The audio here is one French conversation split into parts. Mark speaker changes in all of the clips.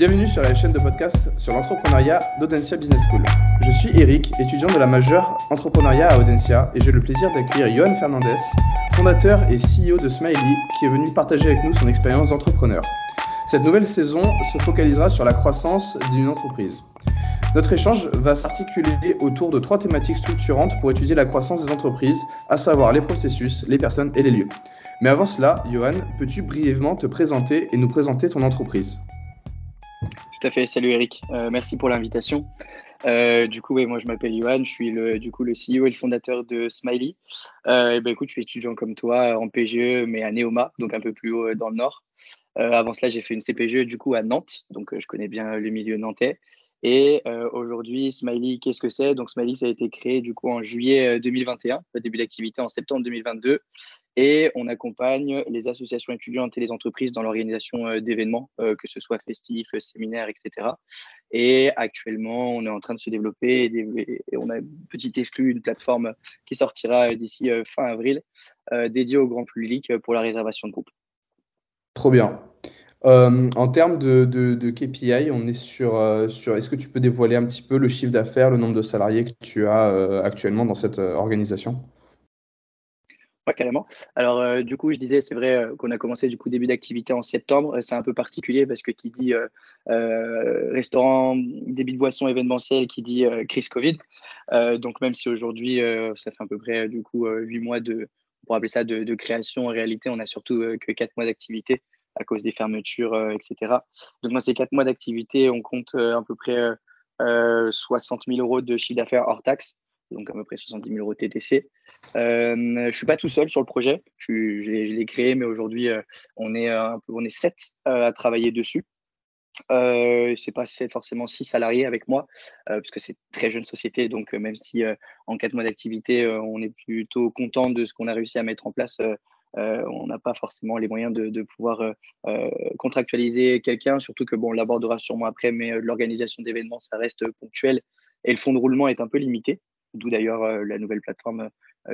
Speaker 1: Bienvenue sur la chaîne de podcast sur l'entrepreneuriat d'Audencia Business School. Je suis Eric, étudiant de la majeure entrepreneuriat à Audencia et j'ai le plaisir d'accueillir Johan Fernandez, fondateur et CEO de Smiley, qui est venu partager avec nous son expérience d'entrepreneur. Cette nouvelle saison se focalisera sur la croissance d'une entreprise. Notre échange va s'articuler autour de trois thématiques structurantes pour étudier la croissance des entreprises, à savoir les processus, les personnes et les lieux. Mais avant cela, Johan, peux-tu brièvement te présenter et nous présenter ton entreprise?
Speaker 2: Tout à fait, salut Eric, euh, merci pour l'invitation. Euh, du coup, moi je m'appelle Johan, je suis le, du coup, le CEO et le fondateur de Smiley. Euh, et ben, écoute, je suis étudiant comme toi en PGE, mais à Neoma, donc un peu plus haut dans le nord. avant cela, j'ai fait une CPGE du coup à Nantes, donc je connais bien le milieu nantais. Et aujourd'hui, Smiley, qu'est-ce que c'est? Donc Smiley, ça a été créé du coup en juillet 2021, euh, le début d'activité en septembre 2022. Et on accompagne les associations étudiantes et les entreprises dans l'organisation euh, d'événements, que ce soit festifs, séminaires, etc. Et actuellement, on est en train de se développer et, on a une petite exclue, une plateforme qui sortira d'ici fin avril, dédiée au grand public pour la réservation de groupe.
Speaker 1: Trop bien. Euh, en termes de, KPI, on est sur, euh, est-ce que tu peux dévoiler un petit peu le chiffre d'affaires, le nombre de salariés que tu as euh, actuellement dans cette organisation?
Speaker 2: Carrément. Alors, du coup, je disais, c'est vrai qu'on a commencé du coup début d'activité en septembre. C'est un peu particulier parce que qui dit restaurant, débit de boissons événementiel, qui dit crise Covid. donc, même si aujourd'hui, ça fait à peu près du coup huit mois de, appeler ça de, création, en réalité, on a surtout que quatre mois d'activité à cause des fermetures, euh, etc. Donc, dans ces quatre mois d'activité, on compte euh, à peu près 60 euh, 000 euros de chiffre d'affaires hors taxe donc à peu près 70 000 euros TTC. Euh, je ne suis pas tout seul sur le projet, je, l'ai créé, mais aujourd'hui, on, est peu, on est sept à travailler dessus. Euh, c'est pas forcément six salariés avec moi, parce que c'est très jeune société, donc même si en quatre mois d'activité, on est plutôt content de ce qu'on a réussi à mettre en place euh, on n'a pas forcément les moyens de, pouvoir euh, euh, contractualiser quelqu'un, surtout que bon, on l'abordera sûrement après, mais l'organisation d'événements, ça reste ponctuel et le fonds de roulement est un peu limité, d'où d'ailleurs la nouvelle plateforme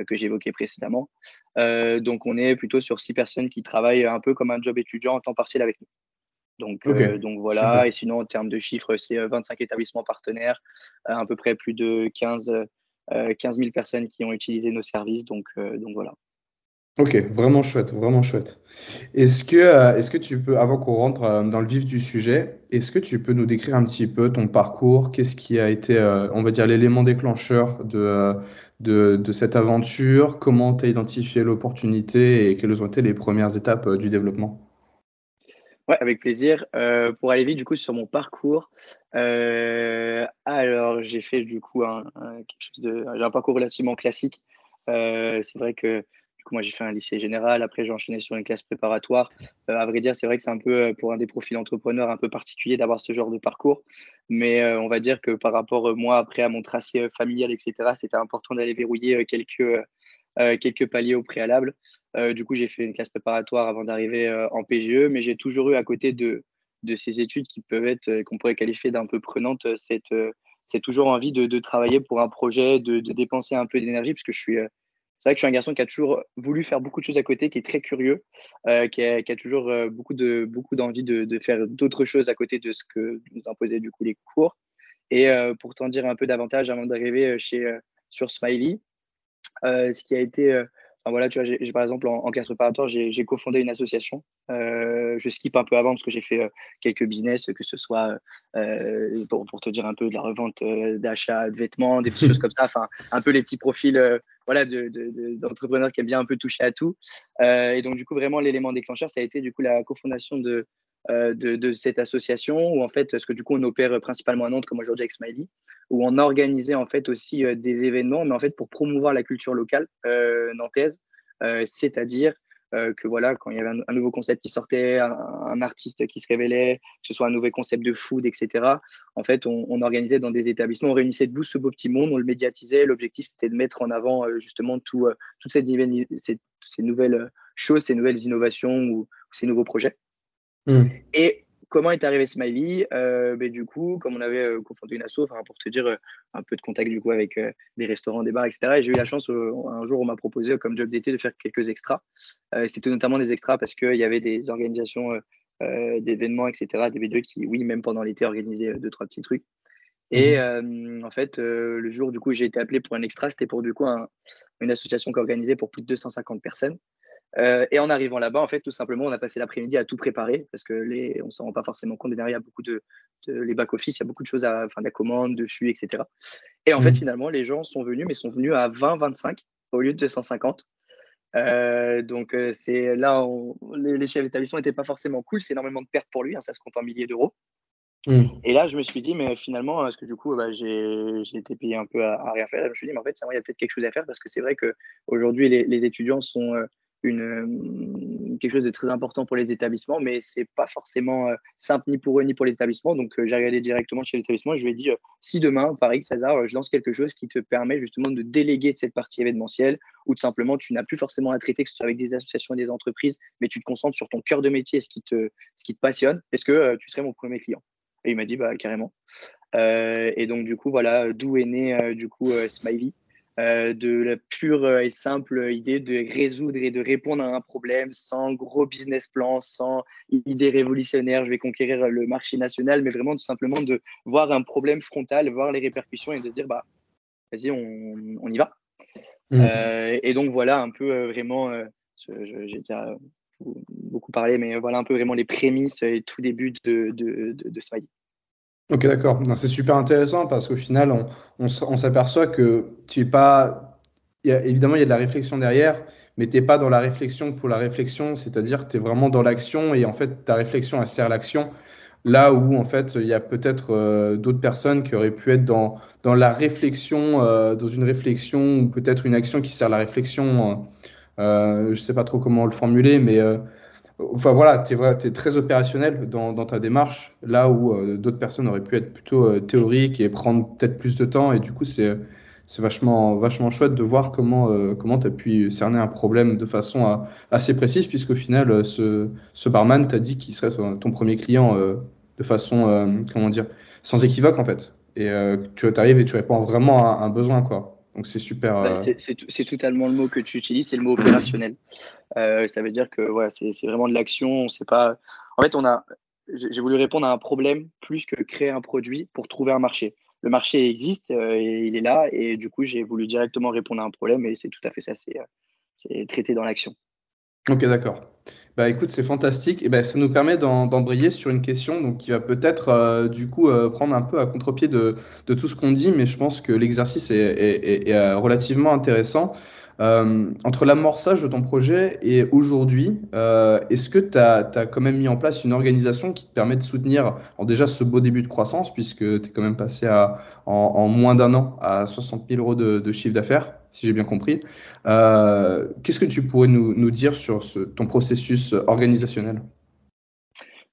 Speaker 2: que j'évoquais précédemment. donc on est plutôt sur six personnes qui travaillent un peu comme un job étudiant en temps partiel avec nous. Donc, donc voilà, et sinon en termes de chiffres, c'est 25 établissements partenaires, à peu près plus de 15, 15 000 personnes qui ont utilisé nos services. Donc, donc voilà.
Speaker 1: Ok, vraiment chouette, vraiment chouette. Est-ce que, euh, est-ce que tu peux, avant qu'on rentre euh, dans le vif du sujet, est-ce que tu peux nous décrire un petit peu ton parcours? Qu'est-ce qui a été, euh, on va dire, l'élément déclencheur de, de, cette aventure? Comment tu as identifié l'opportunité et quelles ont été les premières étapes du développement?
Speaker 2: Ouais, avec plaisir. pour aller vite, du coup, sur mon parcours, alors j'ai fait du coup quelque chose de, un parcours relativement classique. c'est vrai que moi, j'ai fait un lycée général. Après, j'ai enchaîné sur une classe préparatoire. Euh, à vrai dire, c'est vrai que c'est un peu euh, pour un des profils entrepreneurs un peu particulier d'avoir ce genre de parcours. Mais euh, on va dire que par rapport, moi, après, à mon tracé familial, etc., c'était important d'aller verrouiller quelques, quelques paliers au préalable. du coup, j'ai fait une classe préparatoire avant d'arriver en PGE, mais j'ai toujours eu à côté de, de ces études qui peuvent être, qu'on pourrait qualifier d'un peu prenante, cette, c'est toujours envie de, de, travailler pour un projet, de, de dépenser un peu d'énergie, parce que je suis c'est vrai que je suis un garçon qui a toujours voulu faire beaucoup de choses à côté, qui est très curieux, euh, qui, a, toujours euh, beaucoup de beaucoup d'envie de, faire d'autres choses à côté de ce que nous imposaient du coup les cours. Et euh, pour t'en dire un peu davantage avant d'arriver chez sur Smiley, ce qui a été voilà, tu vois, j'ai, par exemple, en, classe préparatoire, j'ai, cofondé une association. Euh, je skip un peu avant parce que j'ai fait euh, quelques business, que ce soit euh, pour, pour, te dire un peu de la revente d'achat de vêtements, des petites choses comme ça, enfin, un peu les petits profils voilà, d'entrepreneurs qui aiment bien un peu toucher à tout. et donc, du coup, vraiment, l'élément déclencheur, ça a été du coup la cofondation de, euh, de, cette association où en fait, ce que du coup on opère principalement à Nantes comme aujourd'hui avec Smiley, où on organisait en fait aussi euh, des événements, mais en fait pour promouvoir la culture locale euh, nantaise, c'est-à-dire que voilà, quand il y avait un, nouveau concept qui sortait, un, artiste qui se révélait, que ce soit un nouveau concept de food, etc. En fait, on, organisait dans des établissements, on réunissait debout ce beau petit monde, on le médiatisait. L'objectif, c'était de mettre en avant justement tout, toutes ces, ces, nouvelles choses, ces nouvelles innovations ou ces nouveaux projets. Mm. Et comment est arrivé Smiley? Euh, ben, Du coup, comme on avait euh, confondé une asso, pour te dire euh, un peu de contact du coup avec des restaurants, des bars, etc. Et j'ai eu la chance, un jour, on m'a proposé comme job d'été de faire quelques extras. C'était notamment des extras parce qu'il y avait des organisations d'événements, etc. Des B2 qui, oui, même pendant l'été, organisaient deux, trois petits trucs. Et mmh en fait, le jour du coup j'ai été appelé pour un extra, c'était pour du coup une association qui organisait pour plus de 250 personnes. Et en arrivant là-bas, en fait, tout simplement, on a passé l'après-midi à tout préparer parce que les, on s'en rend pas forcément compte. Derrière, il y a beaucoup de, les back-office, il y a beaucoup de choses à, enfin, de la commande, dessus, etc. Et en fait, mmh. finalement, les gens sont venus, mais sont venus à 20, 25 au lieu de 250. donc c'est là, les, chefs d'établissement n'étaient pas forcément cool. C'est énormément de pertes pour lui. Hein, ça se compte en milliers d'euros. Mmh. Et là, je me suis dit, mais finalement, parce que du coup, bah, j'ai été payé un peu à, rien faire? Je me suis dit, mais en fait, il y a peut-être quelque chose à faire parce que c'est vrai qu'aujourd'hui, les, les étudiants sont euh, une, euh, quelque chose de très important pour les établissements, mais c'est pas forcément euh, simple ni pour eux ni pour l'établissement. Donc, j'ai regardé directement chez l'établissement et je lui ai dit, si demain, Paris, César, je lance quelque chose qui te permet justement de déléguer cette partie événementielle ou tout simplement tu n'as plus forcément à traiter, que ce soit avec des associations et des entreprises, mais tu te concentres sur ton cœur de métier, ce qui te, ce qui te passionne, est-ce que tu serais mon premier client? Et il m'a dit, bah, carrément. Euh, et donc, du coup, voilà, d'où est né, euh, du coup, euh, de la pure et simple idée de résoudre et de répondre à un problème sans gros business plan, sans idée révolutionnaire, je vais conquérir le marché national, mais vraiment tout simplement de voir un problème frontal, voir les répercussions et de se dire, bah, vas-y, on, on, y va. Mmh. et donc voilà un peu vraiment, j'ai déjà beaucoup parlé, mais voilà un peu vraiment les prémices et tout début de, de, de, Smiley.
Speaker 1: Ok, d'accord. C'est super intéressant parce qu'au final, on, s'aperçoit que tu es pas. Y a, évidemment, il y a de la réflexion derrière, mais tu n'es pas dans la réflexion pour la réflexion, c'est-à-dire que tu es vraiment dans l'action et en fait, ta réflexion, elle sert l'action. Là où, en fait, il y a peut-être euh, d'autres personnes qui auraient pu être dans, dans la réflexion, euh, dans une réflexion ou peut-être une action qui sert la réflexion. Euh, je sais pas trop comment le formuler, mais euh, enfin voilà, tu es, très opérationnel dans, ta démarche, là où euh, d'autres personnes auraient pu être plutôt théoriques et prendre peut-être plus de temps. Et du coup, c'est vachement, vachement chouette de voir comment comment tu as pu cerner un problème de façon assez précise, puisqu'au final, ce, ce barman t'a dit qu'il serait ton, premier client de façon, comment dire, sans équivoque en fait. Et tu arrives et tu réponds vraiment à un besoin, quoi. Donc c'est super.
Speaker 2: Bah, euh, c'est totalement le mot que tu utilises, c'est le mot opérationnel. Euh, ça veut dire que ouais, c'est vraiment de l'action. C'est pas. En fait, on a. J'ai voulu répondre à un problème plus que créer un produit pour trouver un marché. Le marché existe euh, et il est là et du coup j'ai voulu directement répondre à un problème et c'est tout à fait ça. C'est traité dans l'action.
Speaker 1: Ok, d'accord. Bah écoute, c'est fantastique. Et ben, ça nous permet d'embrayer sur une question donc, qui va peut-être euh, du coup euh, prendre un peu à contre-pied de, de, tout ce qu'on dit, mais je pense que l'exercice est, est, est, euh, relativement intéressant. Euh, entre l'amorçage de ton projet et aujourd'hui, euh, est-ce que tu as, quand même mis en place une organisation qui te permet de soutenir déjà ce beau début de croissance, puisque tu es quand même passé à, en, moins d'un an à 60 000 euros de, de chiffre d'affaires, si j'ai bien compris. Euh, Qu'est-ce que tu pourrais nous, nous dire sur ce, ton processus organisationnel?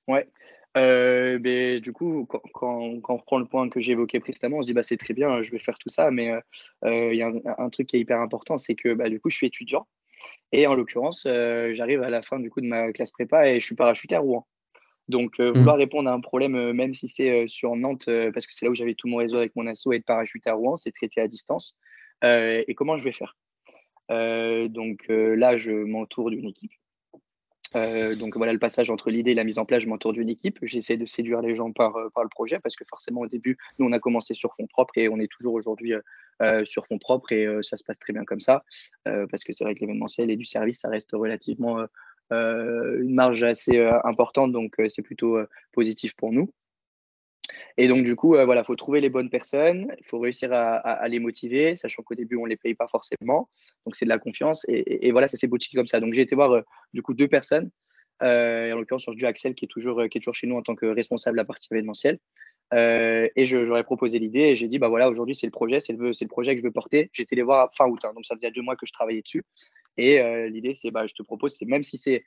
Speaker 2: Ouais, euh, ben, du coup, quand, quand, on reprend le point que j'ai évoqué précédemment, on se dit bah, c'est très bien, je vais faire tout ça, mais euh, euh, il y a un, truc qui est hyper important, c'est que bah, du coup, je suis étudiant. Et en l'occurrence, j'arrive à la fin du coup de ma classe prépa et je suis parachuté à Rouen. Donc, mmh. vouloir répondre à un problème, même si c'est sur Nantes, parce que c'est là où j'avais tout mon réseau avec mon asso et être parachuté à Rouen, c'est traité à distance. et comment je vais faire? Donc là, je m'entoure d'une équipe euh, donc voilà le passage entre l'idée et la mise en place, je m'entoure d'une équipe. J'essaie de séduire les gens par, euh, le projet parce que forcément au début, nous on a commencé sur fonds propres et on est toujours aujourd'hui euh, sur fonds propres et ça se passe très bien comme ça parce que c'est vrai que l'événementiel et du service, ça reste relativement une marge assez importante donc c'est plutôt positif pour nous. Et donc, du coup, il voilà, faut trouver les bonnes personnes, il faut réussir à, les motiver, sachant qu'au début, on ne les paye pas forcément. Donc, c'est de la confiance. Et, voilà, ça s'est boutiqué comme ça. Donc, j'ai été voir, du coup, deux personnes. Euh, en l'occurrence, sur du Axel, qui est, toujours, qui est toujours chez nous en tant que responsable de la partie événementielle. Euh, et j'aurais proposé l'idée et j'ai dit, bah voilà, aujourd'hui, c'est le projet, c'est le, projet que je veux porter. J'ai été les voir fin août. Hein. donc, ça faisait deux mois que je travaillais dessus. Et euh, l'idée, c'est, bah, je te propose, c'est même si c'est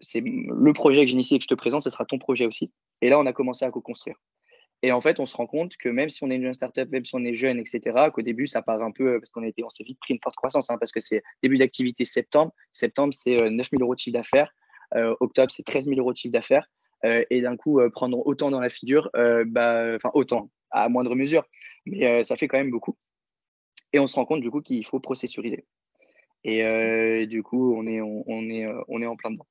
Speaker 2: c'est le projet que j'initie et que je te présente, ce sera ton projet aussi. Et là, on a commencé à co-construire. Et en fait, on se rend compte que même si on est une jeune startup, même si on est jeune, etc., qu'au début, ça part un peu, parce qu'on on s'est vite pris une forte croissance, hein, parce que c'est début d'activité septembre. Septembre, c'est 9 euh, 000 euros de chiffre d'affaires. Euh, octobre, c'est 13 000 euros de chiffre d'affaires. Euh, et d'un coup, prendre autant dans la figure, bah, enfin, autant, à moindre mesure, mais ça fait quand même beaucoup. Et on se rend compte, du coup, qu'il faut processuriser. Et du coup, on est, on, est, on est en plein dedans.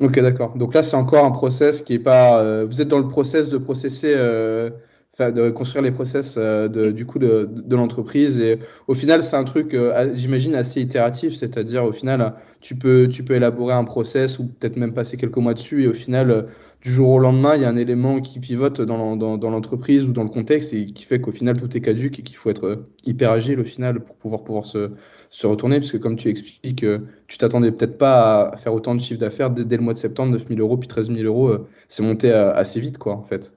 Speaker 1: Ok, d'accord. Donc là, c'est encore un process qui est pas. Euh, vous êtes dans le process de processer, euh, de construire les process euh, de, du coup de, de l'entreprise. Et au final, c'est un truc, j'imagine, assez itératif. C'est-à-dire, au final, tu peux, tu peux élaborer un process ou peut-être même passer quelques mois dessus. Et au final, du jour au lendemain, il y a un élément qui pivote dans, l'entreprise ou dans le contexte et qui fait qu'au final, tout est caduque et qu'il faut être hyper agile au final pour pouvoir, se, retourner, parce que comme tu expliques, euh, tu t'attendais peut-être pas à faire autant de chiffre d'affaires dès, le mois de septembre, 9 000 euros, puis 13 000 euros, euh, c'est monté assez vite, quoi, en fait.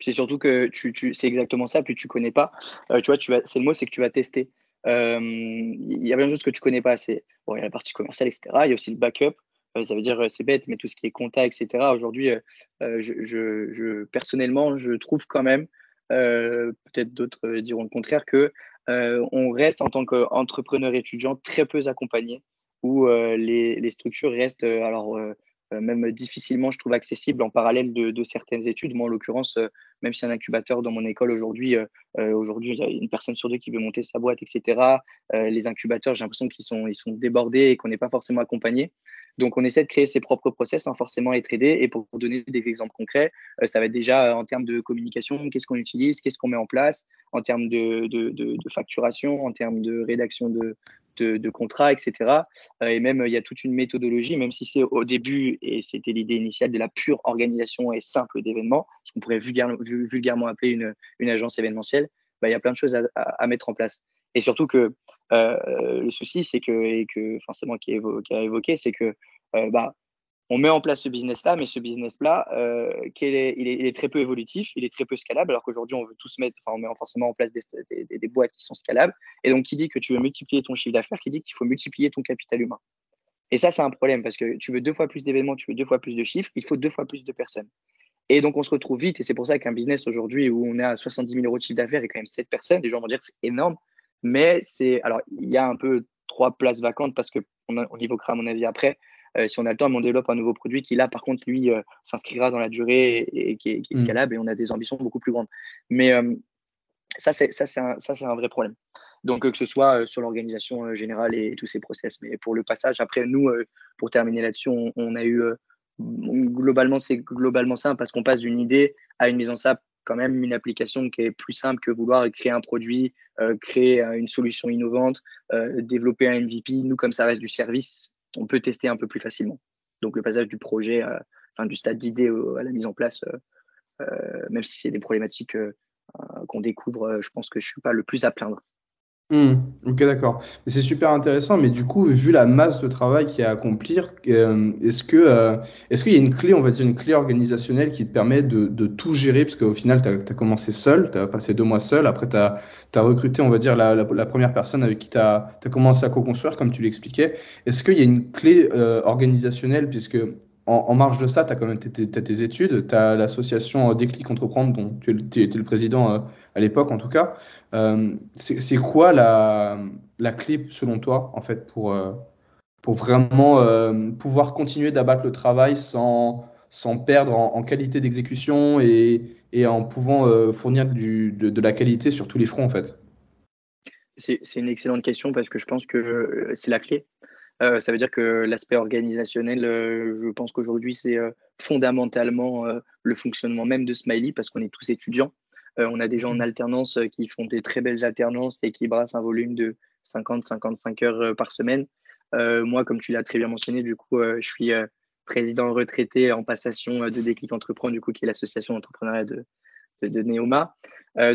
Speaker 2: C'est surtout que c'est exactement ça, puis tu connais pas. Euh, tu vois, c'est le mot, c'est que tu vas tester. Il y a plein de choses que tu connais pas. C'est bon, il y a la partie commerciale, etc. Il y a aussi le backup. Ça veut dire, c'est bête, mais tout ce qui est compta, etc. Aujourd'hui, je, personnellement, je trouve quand même, peut-être d'autres diront le contraire, que euh, on reste en tant qu'entrepreneur étudiant très peu accompagné, où euh, les, structures restent euh, alors même difficilement, je trouve, accessibles en parallèle de, certaines études. Moi, en l'occurrence, même si un incubateur dans mon école aujourd'hui, aujourd'hui, une personne sur deux qui veut monter sa boîte, etc. les incubateurs, j'ai l'impression qu'ils sont, ils sont débordés et qu'on n'est pas forcément accompagné. Donc, on essaie de créer ses propres process sans forcément être aidé. Et pour donner des exemples concrets, euh, ça va être déjà euh, en termes de communication, qu'est-ce qu'on utilise, qu'est-ce qu'on met en place, en termes de, facturation, en termes de rédaction de, contrats, etc. Euh, et même, il y a toute une méthodologie, même si c'est au début, et c'était l'idée initiale de la pure organisation et simple d'événements, ce qu'on pourrait vulgairement, appeler une, agence événementielle, bah, il y a plein de choses à mettre en place. Et surtout que le souci, c'est que, et que forcément qui, a évoqué, c'est que euh, bah, on met en place ce business-là, mais ce business-là, euh, il, est, très peu évolutif, il est très peu scalable, alors qu'aujourd'hui, on veut tous mettre, enfin, on met forcément en place des, boîtes qui sont scalables. Et donc, qui dit que tu veux multiplier ton chiffre d'affaires, qui dit qu'il faut multiplier ton capital humain. Et ça, c'est un problème parce que tu veux deux fois plus d'événements, tu veux deux fois plus de chiffres, il faut deux fois plus de personnes. Et donc, on se retrouve vite, et c'est pour ça qu'un business aujourd'hui où on à 70 000 euros de chiffre d'affaires et quand même 7 personnes, les gens vont dire c'est énorme. Mais c'est. Alors, il y a un peu trois places vacantes parce qu'on on évoquera, à mon avis, après. Euh, si on a le temps, on développe un nouveau produit qui, là, par contre, lui, euh, s'inscrira dans la durée et, qui, est, qui, mmh. scalable et on a des ambitions beaucoup plus grandes. Mais euh, ça, c'est un, un, vrai problème. Donc, que ce soit sur l'organisation générale et, tous ces process. Mais pour le passage, après, nous, pour terminer là-dessus, on, on, a eu. globalement, c'est globalement simple parce qu'on passe d'une idée à une mise en, quand même une application qui est plus simple que vouloir créer un produit, euh, créer euh, une solution innovante, euh, développer un MVP. Nous, comme ça reste du service, on peut tester un peu plus facilement. Donc le passage du projet, enfin du stade d'idée à la mise en place, même si c'est des problématiques qu'on découvre, je pense que je suis pas le plus à plaindre.
Speaker 1: Hmm, ok, d'accord. C'est super intéressant, mais du coup, vu la masse de travail qu'il y a à accomplir, euh, est-ce que euh, est-ce qu'il y a une clé, on va dire une clé organisationnelle qui te permet de, tout gérer? Parce qu'au final, tu as, commencé seul, tu as passé deux mois seul, après tu as, recruté, on va dire, la, la, première personne avec qui tu as, commencé à co-construire, comme tu l'expliquais. Est-ce qu'il y a une clé euh, organisationnelle, puisque en, marge de ça, tu as quand même tes, études, tu as l'association Déclic Entreprendre, dont tu étais le président à l'époque en tout cas. Euh, c'est quoi la, la, clé selon toi en fait pour, euh, pour vraiment euh, pouvoir continuer d'abattre le travail sans, sans perdre en, qualité d'exécution et, et, en pouvant fournir du, de, la qualité sur tous les fronts en fait?
Speaker 2: C'est une excellente question parce que je pense que c'est la clé. Ça veut dire que l'aspect organisationnel, je pense qu'aujourd'hui, c'est fondamentalement le fonctionnement même de Smiley parce qu'on est tous étudiants. Euh, on a des gens en mmh. alternance euh, qui font des très belles alternances et qui brassent un volume de 50-55 heures euh, par semaine. moi, comme tu l'as très bien mentionné, du coup, je suis président retraité en passation de Déclic Entreprendre, du coup, qui est l'association d'entrepreneuriat de, de, Neoma.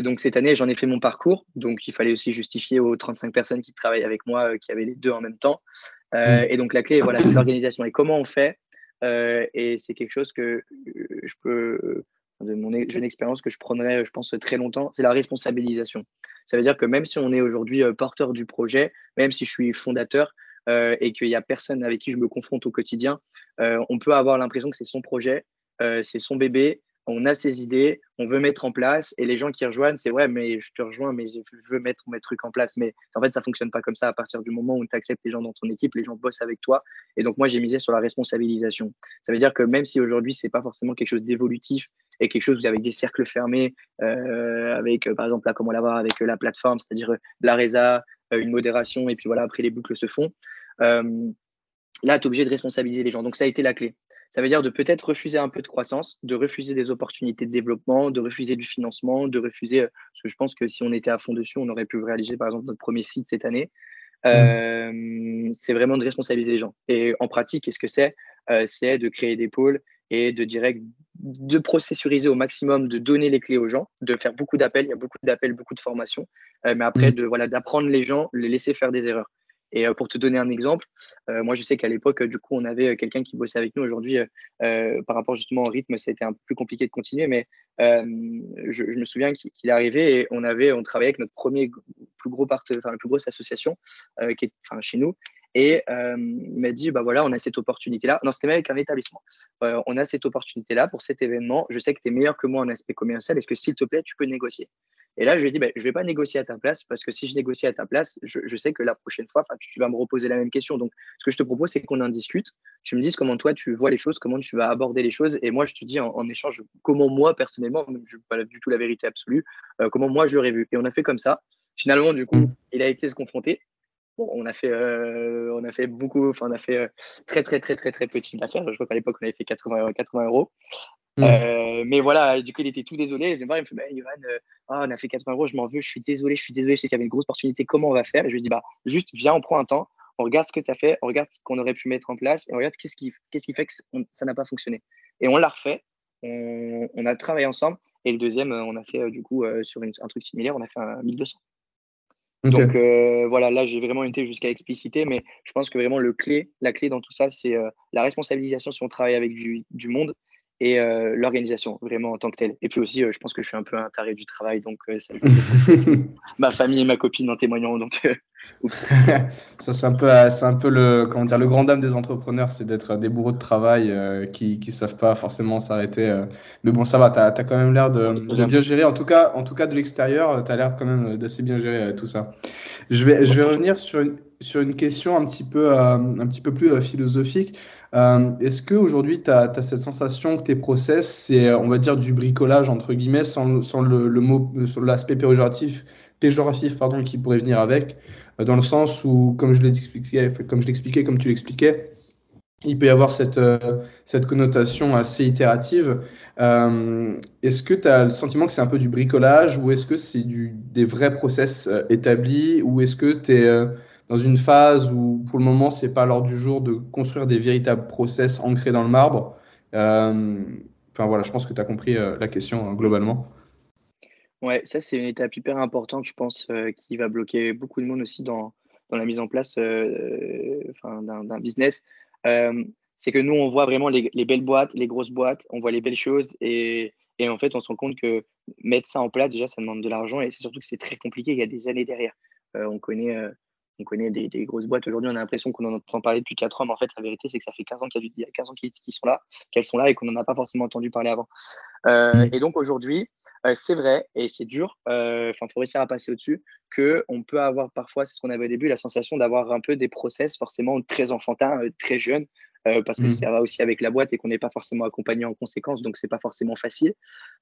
Speaker 2: donc cette année, j'en ai fait mon parcours. Donc il fallait aussi justifier aux 35 personnes qui travaillent avec moi, qui avaient les deux en même temps. Mmh. et donc la clé, voilà, c'est l'organisation. Et comment on fait Et c'est quelque chose que je peux de mon expérience que je prendrais, je pense, très longtemps, c'est la responsabilisation. Ça veut dire que même si on est aujourd'hui euh, porteur du projet, même si je suis fondateur euh, et qu'il n'y a personne avec qui je me confronte au quotidien, euh, on peut avoir l'impression que c'est son projet, c'est son bébé on a ses idées, on veut mettre en place, et les gens qui rejoignent, c'est ouais, mais je te rejoins, mais je veux mettre mes trucs en place. Mais en fait, ça fonctionne pas comme ça. À partir du moment où tu acceptes les gens dans ton équipe, les gens bossent avec toi. Et donc, moi, j'ai misé sur la responsabilisation. Ça veut dire que même si aujourd'hui, c'est pas forcément quelque chose d'évolutif et quelque chose avec des cercles fermés, euh, avec euh, par exemple là, comme on l'a avec euh, la plateforme, c'est-à-dire la résa, une modération, et puis voilà, après les boucles se font. là, tu es obligé de responsabiliser les gens. Donc, ça a été la clé. Ça veut dire de peut-être refuser un peu de croissance, de refuser des opportunités de développement, de refuser du financement, de refuser, euh, parce que je pense que si on était à fond dessus, on aurait pu réaliser par exemple notre premier site cette année. Mmh. Euh, c'est vraiment de responsabiliser les gens. Et en pratique, qu'est-ce que c'est? Euh, C'est de créer des pôles et de direct de processuriser au maximum, de donner les clés aux gens, de faire beaucoup d'appels. Il y a beaucoup d'appels, beaucoup de formations, mais après mmh. de voilà d'apprendre les gens, les laisser faire des erreurs. Et euh, pour te donner un exemple, euh, moi je sais qu'à l'époque, du coup, on avait euh, quelqu'un qui bossait avec nous. Aujourd'hui, par rapport justement au rythme, ça a été un peu plus compliqué de continuer, mais je, me souviens qu'il est arrivé et on avait, on travaillait avec notre premier plus gros partenaire, enfin la plus grosse association qui est enfin, chez nous. Et il m'a dit, bah voilà, on a cette opportunité-là. Non, c'était même avec un établissement. on a cette opportunité-là pour cet événement. Je sais que tu es meilleur que moi en aspect commercial. Est-ce que s'il te plaît, tu peux négocier? Et là, je lui ai dit, ben, je ne vais pas négocier à ta place parce que si je négocie à ta place, je, sais que la prochaine fois, tu, vas me reposer la même question. Donc, ce que je te propose, c'est qu'on en discute. Tu me dises comment toi, tu vois les choses, comment tu vas aborder les choses. Et moi, je te dis en, échange comment moi, personnellement, je ne pas du tout la vérité absolue, euh, comment moi, je l'aurais vu. Et on a fait comme ça. Finalement, du coup, mm. il a été se confronter. Bon, on a fait, euh, on a fait beaucoup, enfin, on a fait euh, très, très, très, très, très petit d'affaires. Je crois qu'à l'époque, on avait fait 80, 80 euros. Mm. Euh, mais voilà, du coup, il était tout désolé. Il vient me voir, il me fait bah, euh, ah, on a fait 80 euros, je m'en veux, je suis désolé, je suis désolé, je sais qu'il y avait une grosse opportunité, comment on va faire? Et je lui dis bah, juste, viens, on prend un temps, on regarde ce que tu as fait, on regarde ce qu'on aurait pu mettre en place et on regarde qu'est-ce qui, qu'est-ce qui fait que ça n'a pas fonctionné. Et on l'a refait, on, a travaillé ensemble. Et le deuxième, on a fait du coup sur un truc similaire, on a fait un 1200. Donc voilà, là j'ai vraiment été jusqu'à expliciter, mais je pense que vraiment le clé, la clé dans tout ça, c'est la responsabilisation si on travaille avec du, du monde et euh, l'organisation vraiment en tant que telle. Et puis aussi, euh, je pense que je suis un peu un taré du travail, donc euh, ma famille et ma copine en témoignant. Donc,
Speaker 1: ça c'est un peu, c'est un peu le, comment dire, le grand dame des entrepreneurs, c'est d'être des bourreaux de travail qui, qui savent pas forcément s'arrêter. mais bon, ça va, tu as, quand même l'air de, bien gérer. En tout cas, en tout cas de l'extérieur, tu as l'air quand même d'assez bien gérer tout ça. Je vais, je vais revenir sur une, sur une question un petit peu, un petit peu plus philosophique. Euh, est-ce qu'aujourd'hui, tu as, cette sensation que tes process, c'est, on va dire, du bricolage, entre guillemets, sans, sans le, le, mot, sur l'aspect péjoratif, péjoratif pardon, qui pourrait venir avec, euh, dans le sens où, comme je l'expliquais, comme je l'expliquais, comme tu l'expliquais, il peut y avoir cette, euh, cette connotation assez itérative. est-ce que tu as le sentiment que c'est un peu du bricolage ou est-ce que c'est des vrais process établis ou est-ce que tu es dans une phase où pour le moment c'est pas l'ordre du jour de construire des véritables process ancrés dans le marbre? Euh, enfin voilà, je pense que tu as compris euh, la question hein, globalement.
Speaker 2: Ouais, ça c'est une étape hyper importante, je pense, euh, qui va bloquer beaucoup de monde aussi dans, dans la mise en place d'un business. c'est que nous, on voit vraiment les, les, belles boîtes, les grosses boîtes, on voit les belles choses et, et, en fait, on se rend compte que mettre ça en place, déjà, ça demande de l'argent et c'est surtout que c'est très compliqué, il y a des années derrière. on connaît on connaît des, grosses boîtes. Aujourd'hui, on a l'impression qu'on en entend parler depuis 4 ans, mais en fait, la vérité, c'est que ça fait 15 ans qu'il y a 15 ans qu'ils sont là, qu'elles sont là et qu'on n'en a pas forcément entendu parler avant. Euh, mm. et donc, aujourd'hui, euh, c'est vrai et c'est dur, euh, enfin, il faut réussir à passer au-dessus, qu'on peut avoir parfois, c'est ce qu'on avait au début, la sensation d'avoir un peu des process forcément très enfantins, très jeunes, parce que mm. ça va aussi avec la boîte et qu'on n'est pas forcément accompagné en conséquence, donc c'est pas forcément facile.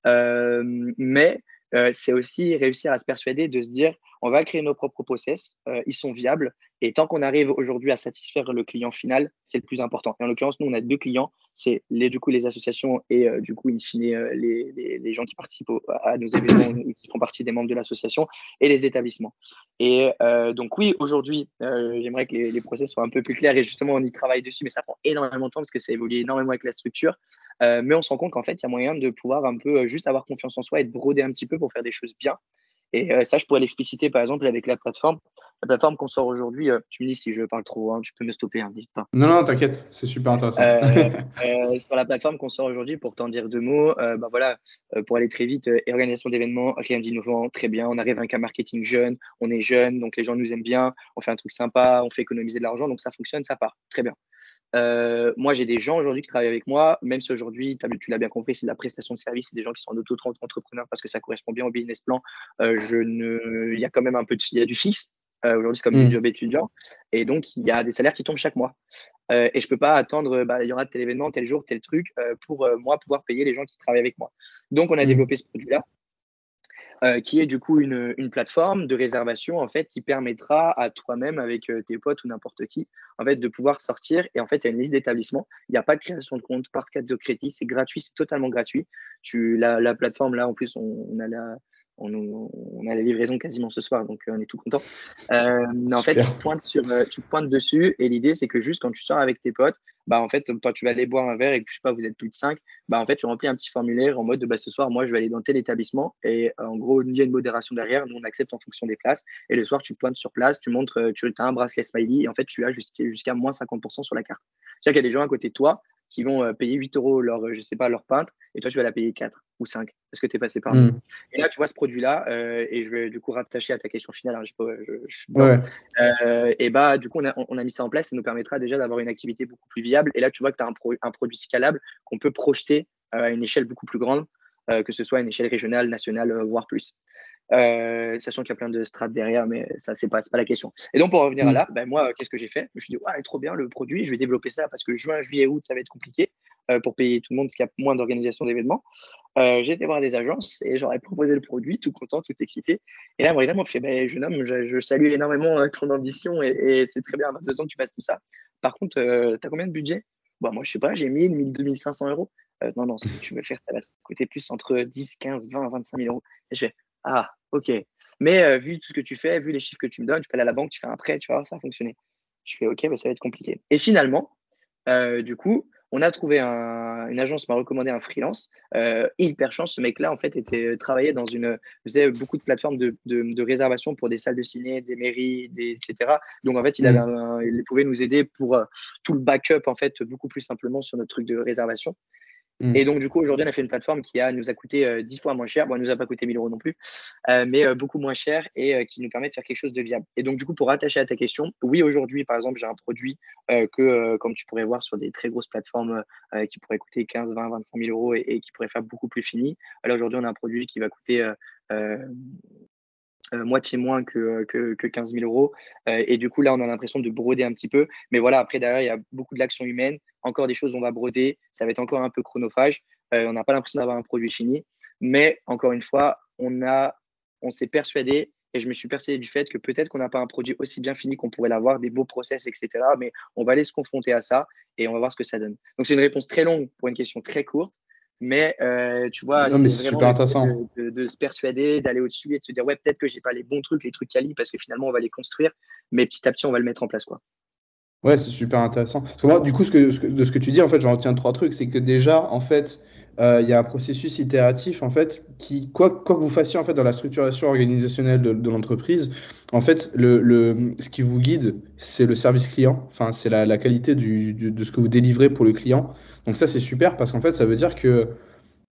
Speaker 2: mais euh, c'est aussi réussir à se persuader de se dire on va créer nos propres process, euh, ils sont viables, et tant qu'on arrive aujourd'hui à satisfaire le client final, c'est le plus important. Et en l'occurrence, nous, on a deux clients, c'est les, du coup les associations et euh, du coup, in fine, les, les, gens qui participent à nos événements ou qui font partie des membres de l'association et les établissements. Et donc oui, aujourd'hui, j'aimerais que les, les process soient un peu plus clairs et justement, on y travaille dessus, mais ça prend énormément de temps parce que ça évolue énormément avec la structure. Euh, mais on se rend compte qu'en fait, il y a moyen de pouvoir un peu euh, juste avoir confiance en soi et de broder un petit peu pour faire des choses bien. Et euh, ça, je pourrais l'expliciter par exemple avec la plateforme. La plateforme qu'on sort aujourd'hui, tu me dis si je parle trop, hein, tu peux me stopper, hein, n'hésite pas.
Speaker 1: Non, non, t'inquiète, c'est super intéressant.
Speaker 2: sur la plateforme qu'on sort aujourd'hui, pour t'en dire deux mots, bah voilà, pour aller très vite, organisation d'événements, rien d'innovant, très bien. On arrive avec un marketing jeune, on est jeune, donc les gens nous aiment bien, on fait un truc sympa, on fait économiser de l'argent, donc ça fonctionne, ça part, très bien. Euh, moi, j'ai des gens aujourd'hui qui travaillent avec moi, même si aujourd'hui, tu l'as bien compris, c'est de la prestation de service, c'est des gens qui sont en auto-entrepreneurs parce que ça correspond bien au business plan. Euh, je ne... Il y a quand même un peu de... il y a du fixe. Euh, aujourd'hui, c'est comme du mm. job étudiant. Et donc, il y a des salaires qui tombent chaque mois. et je ne peux pas attendre, bah, il y aura tel événement, tel jour, tel truc, pour moi pouvoir payer les gens qui travaillent avec moi. Donc, on a mm. développé ce produit-là. Euh, qui est du coup une, plateforme de réservation en fait qui permettra à toi-même avec euh, tes potes ou n'importe qui en fait de pouvoir sortir. Et en fait il y a une liste d'établissements. Il n'y a pas de création de compte par carte de crédit. C'est gratuit c'est totalement gratuit. Tu la, la, plateforme là en plus on a la on, on, a la livraison quasiment ce soir, donc euh, on est tout content. Euh, en fait, tu pointes, sur, tu pointes dessus et l'idée, c'est que juste quand tu sors avec tes potes, bah en fait, quand tu vas aller boire un verre et que je sais pas, vous êtes plus de 5, bah en fait, tu remplis un petit formulaire en mode bah, ce soir, moi, je vais aller dans tel établissement et euh, en gros, il y a une modération derrière, nous on accepte en fonction des places et le soir, tu pointes sur place, tu montres, euh, tu as un bracelet smiley et en fait, tu as jusqu'à moins 50% sur la carte. C'est-à-dire qu'il y a des gens à côté de toi qui vont euh, payer 8 euros leur, je sais pas, leur pinte, et toi, tu vas la payer 4 ou 5 parce que tu es passé par mmh. Et là, tu vois ce produit-là, euh, et je vais du coup rattacher à ta question finale. Hein, euh, et bah, du coup, on a, on a, mis ça en place, ça nous permettra déjà d'avoir une activité beaucoup plus viable. Et là, tu vois que tu as un, un, produit scalable qu'on peut projeter à une échelle beaucoup plus grande, que ce soit à une échelle régionale, nationale, voire plus. Euh, sachant qu'il y a plein de strates derrière, mais ça, c'est pas, pas la question. Et donc, pour revenir à mm. là, ben, moi, qu'est-ce que j'ai fait? Je me suis dit, ouais, trop bien le produit, je vais développer ça parce que juin, juillet, août, ça va être compliqué euh, pour payer tout le monde parce qu'il y a moins d'organisation d'événements. Euh, j'ai été voir des agences et j'aurais proposé le produit, tout content, tout excité. Et là, Morina m'a fait, ben, jeune homme, je, salue énormément ton ambition et, c'est très bien, à 22 ans que tu fasses tout ça. Par contre, tu as combien de budget? Bon, Moi, je sais pas, j'ai 1000, 1000, 2500 euros. non, non, ce que tu veux faire, ça va te coûter plus entre 10, 15, 20, 25 000 euros. Et je fais, ah, ok. Mais euh, vu tout ce que tu fais, vu les chiffres que tu me donnes, tu peux aller à la banque, tu fais un prêt, tu vois, ça va fonctionner. Je fais ok, mais ça va être compliqué. Et finalement, euh, du coup, on a trouvé un, une agence m'a recommandé un freelance. Euh, hyper chance, ce mec-là, en fait, était travaillait dans une, faisait beaucoup de plateformes de, de, réservation pour des salles de ciné, des mairies, des, etc. Donc, en fait, il, avait il pouvait nous aider pour tout le backup, en fait, beaucoup plus simplement sur notre truc de réservation. Mm. Et donc, du coup, aujourd'hui, on a fait une plateforme qui a, nous a coûté euh, 10 fois moins cher. Bon, elle nous a pas coûté 1000 euros non plus, euh, mais euh, beaucoup moins cher et euh, qui nous permet de faire quelque chose de viable. Et donc, du coup, pour rattacher à ta question, oui, aujourd'hui, par exemple, j'ai un produit que, comme tu pourrais voir sur des très grosses plateformes qui pourrait coûter 15, 20, 25 000 euros et, et qui pourrait faire beaucoup plus fini. Là, aujourd'hui, on a un produit qui va coûter euh, moitié moins que, que, que 15 000 euros. Euh, et du coup, là, on a l'impression de broder un petit peu. Mais voilà, après, derrière, il y a beaucoup de l'action humaine. Encore des choses, on va broder. Ça va être encore un peu chronophage. Euh, on n'a pas l'impression d'avoir un produit fini. Mais encore une fois, on, on s'est persuadé et je me suis persuadé du fait que peut-être qu'on n'a pas un produit aussi bien fini qu'on pourrait l'avoir, des beaux process, etc. Mais on va aller se confronter à ça et on va voir ce que ça donne. Donc, c'est une réponse très longue pour une question très courte. Mais euh, tu vois,
Speaker 1: c'est super intéressant.
Speaker 2: De, se persuader, d'aller au-dessus et de se dire, ouais, peut-être que j'ai pas les bons trucs, les trucs quali, parce que finalement, on va les construire, mais petit à petit, on va le mettre en place. quoi.
Speaker 1: Ouais, c'est super intéressant. Parce que moi, du coup, ce que, de ce que tu dis, en fait, j'en retiens trois trucs. C'est que déjà, en fait, euh, il y a un processus itératif, en fait, qui, quoi, quoi que vous fassiez, en fait, dans la structuration organisationnelle de, l'entreprise, en fait, le, le, ce qui vous guide, c'est le service client. Enfin, c'est la, qualité du, de ce que vous délivrez pour le client. Donc ça, c'est super parce qu'en fait, ça veut dire que